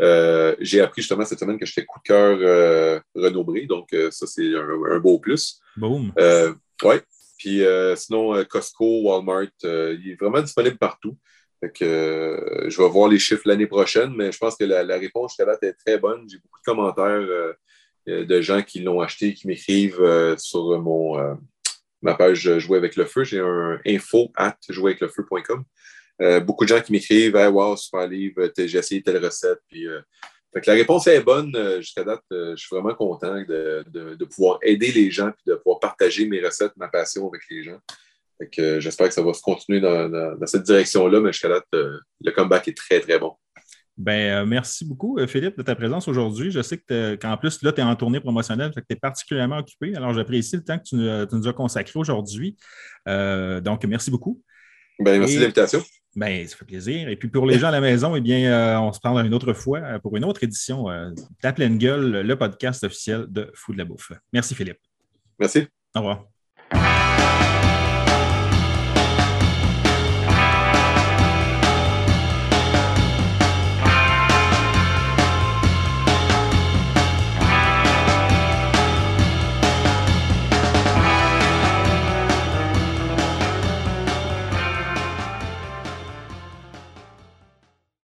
B: Euh, j'ai appris justement cette semaine que j'étais coup de cœur Renaud-Bré, donc ça, c'est un, beau plus.
A: Boom.
B: oui. Puis sinon, Costco, Walmart, il est vraiment disponible partout. Fait que, je vais voir les chiffres l'année prochaine, mais je pense que la, la réponse jusqu'à là est très bonne. J'ai beaucoup de commentaires euh, de gens qui l'ont acheté, qui m'écrivent euh, sur mon, euh, ma page Jouer avec le feu. J'ai un info at joueraveclefeu.com. beaucoup de gens qui m'écrivent Wow, super livre, j'ai essayé telle recette. Puis, la réponse est bonne. Jusqu'à date, je suis vraiment content de, pouvoir aider les gens et de pouvoir partager mes recettes, ma passion avec les gens. j'espère que ça va se continuer dans, dans cette direction-là, mais jusqu'à date, le comeback est très, très bon.
A: Ben, euh, merci beaucoup, euh, Philippe, de ta présence aujourd'hui. Je sais qu'en plus, là, tu es en tournée promotionnelle, que tu es particulièrement occupé. Alors, j'apprécie le temps que tu, nous as consacré aujourd'hui. Euh, donc, merci beaucoup.
B: Ben, merci de l'invitation.
A: Ben, ça fait plaisir. Et puis, pour les gens à la maison, eh bien, on se parle une autre fois pour une autre édition Ta pleine gueule, le podcast officiel de Fou de la bouffe. Merci, Philippe.
B: Merci.
A: Au revoir.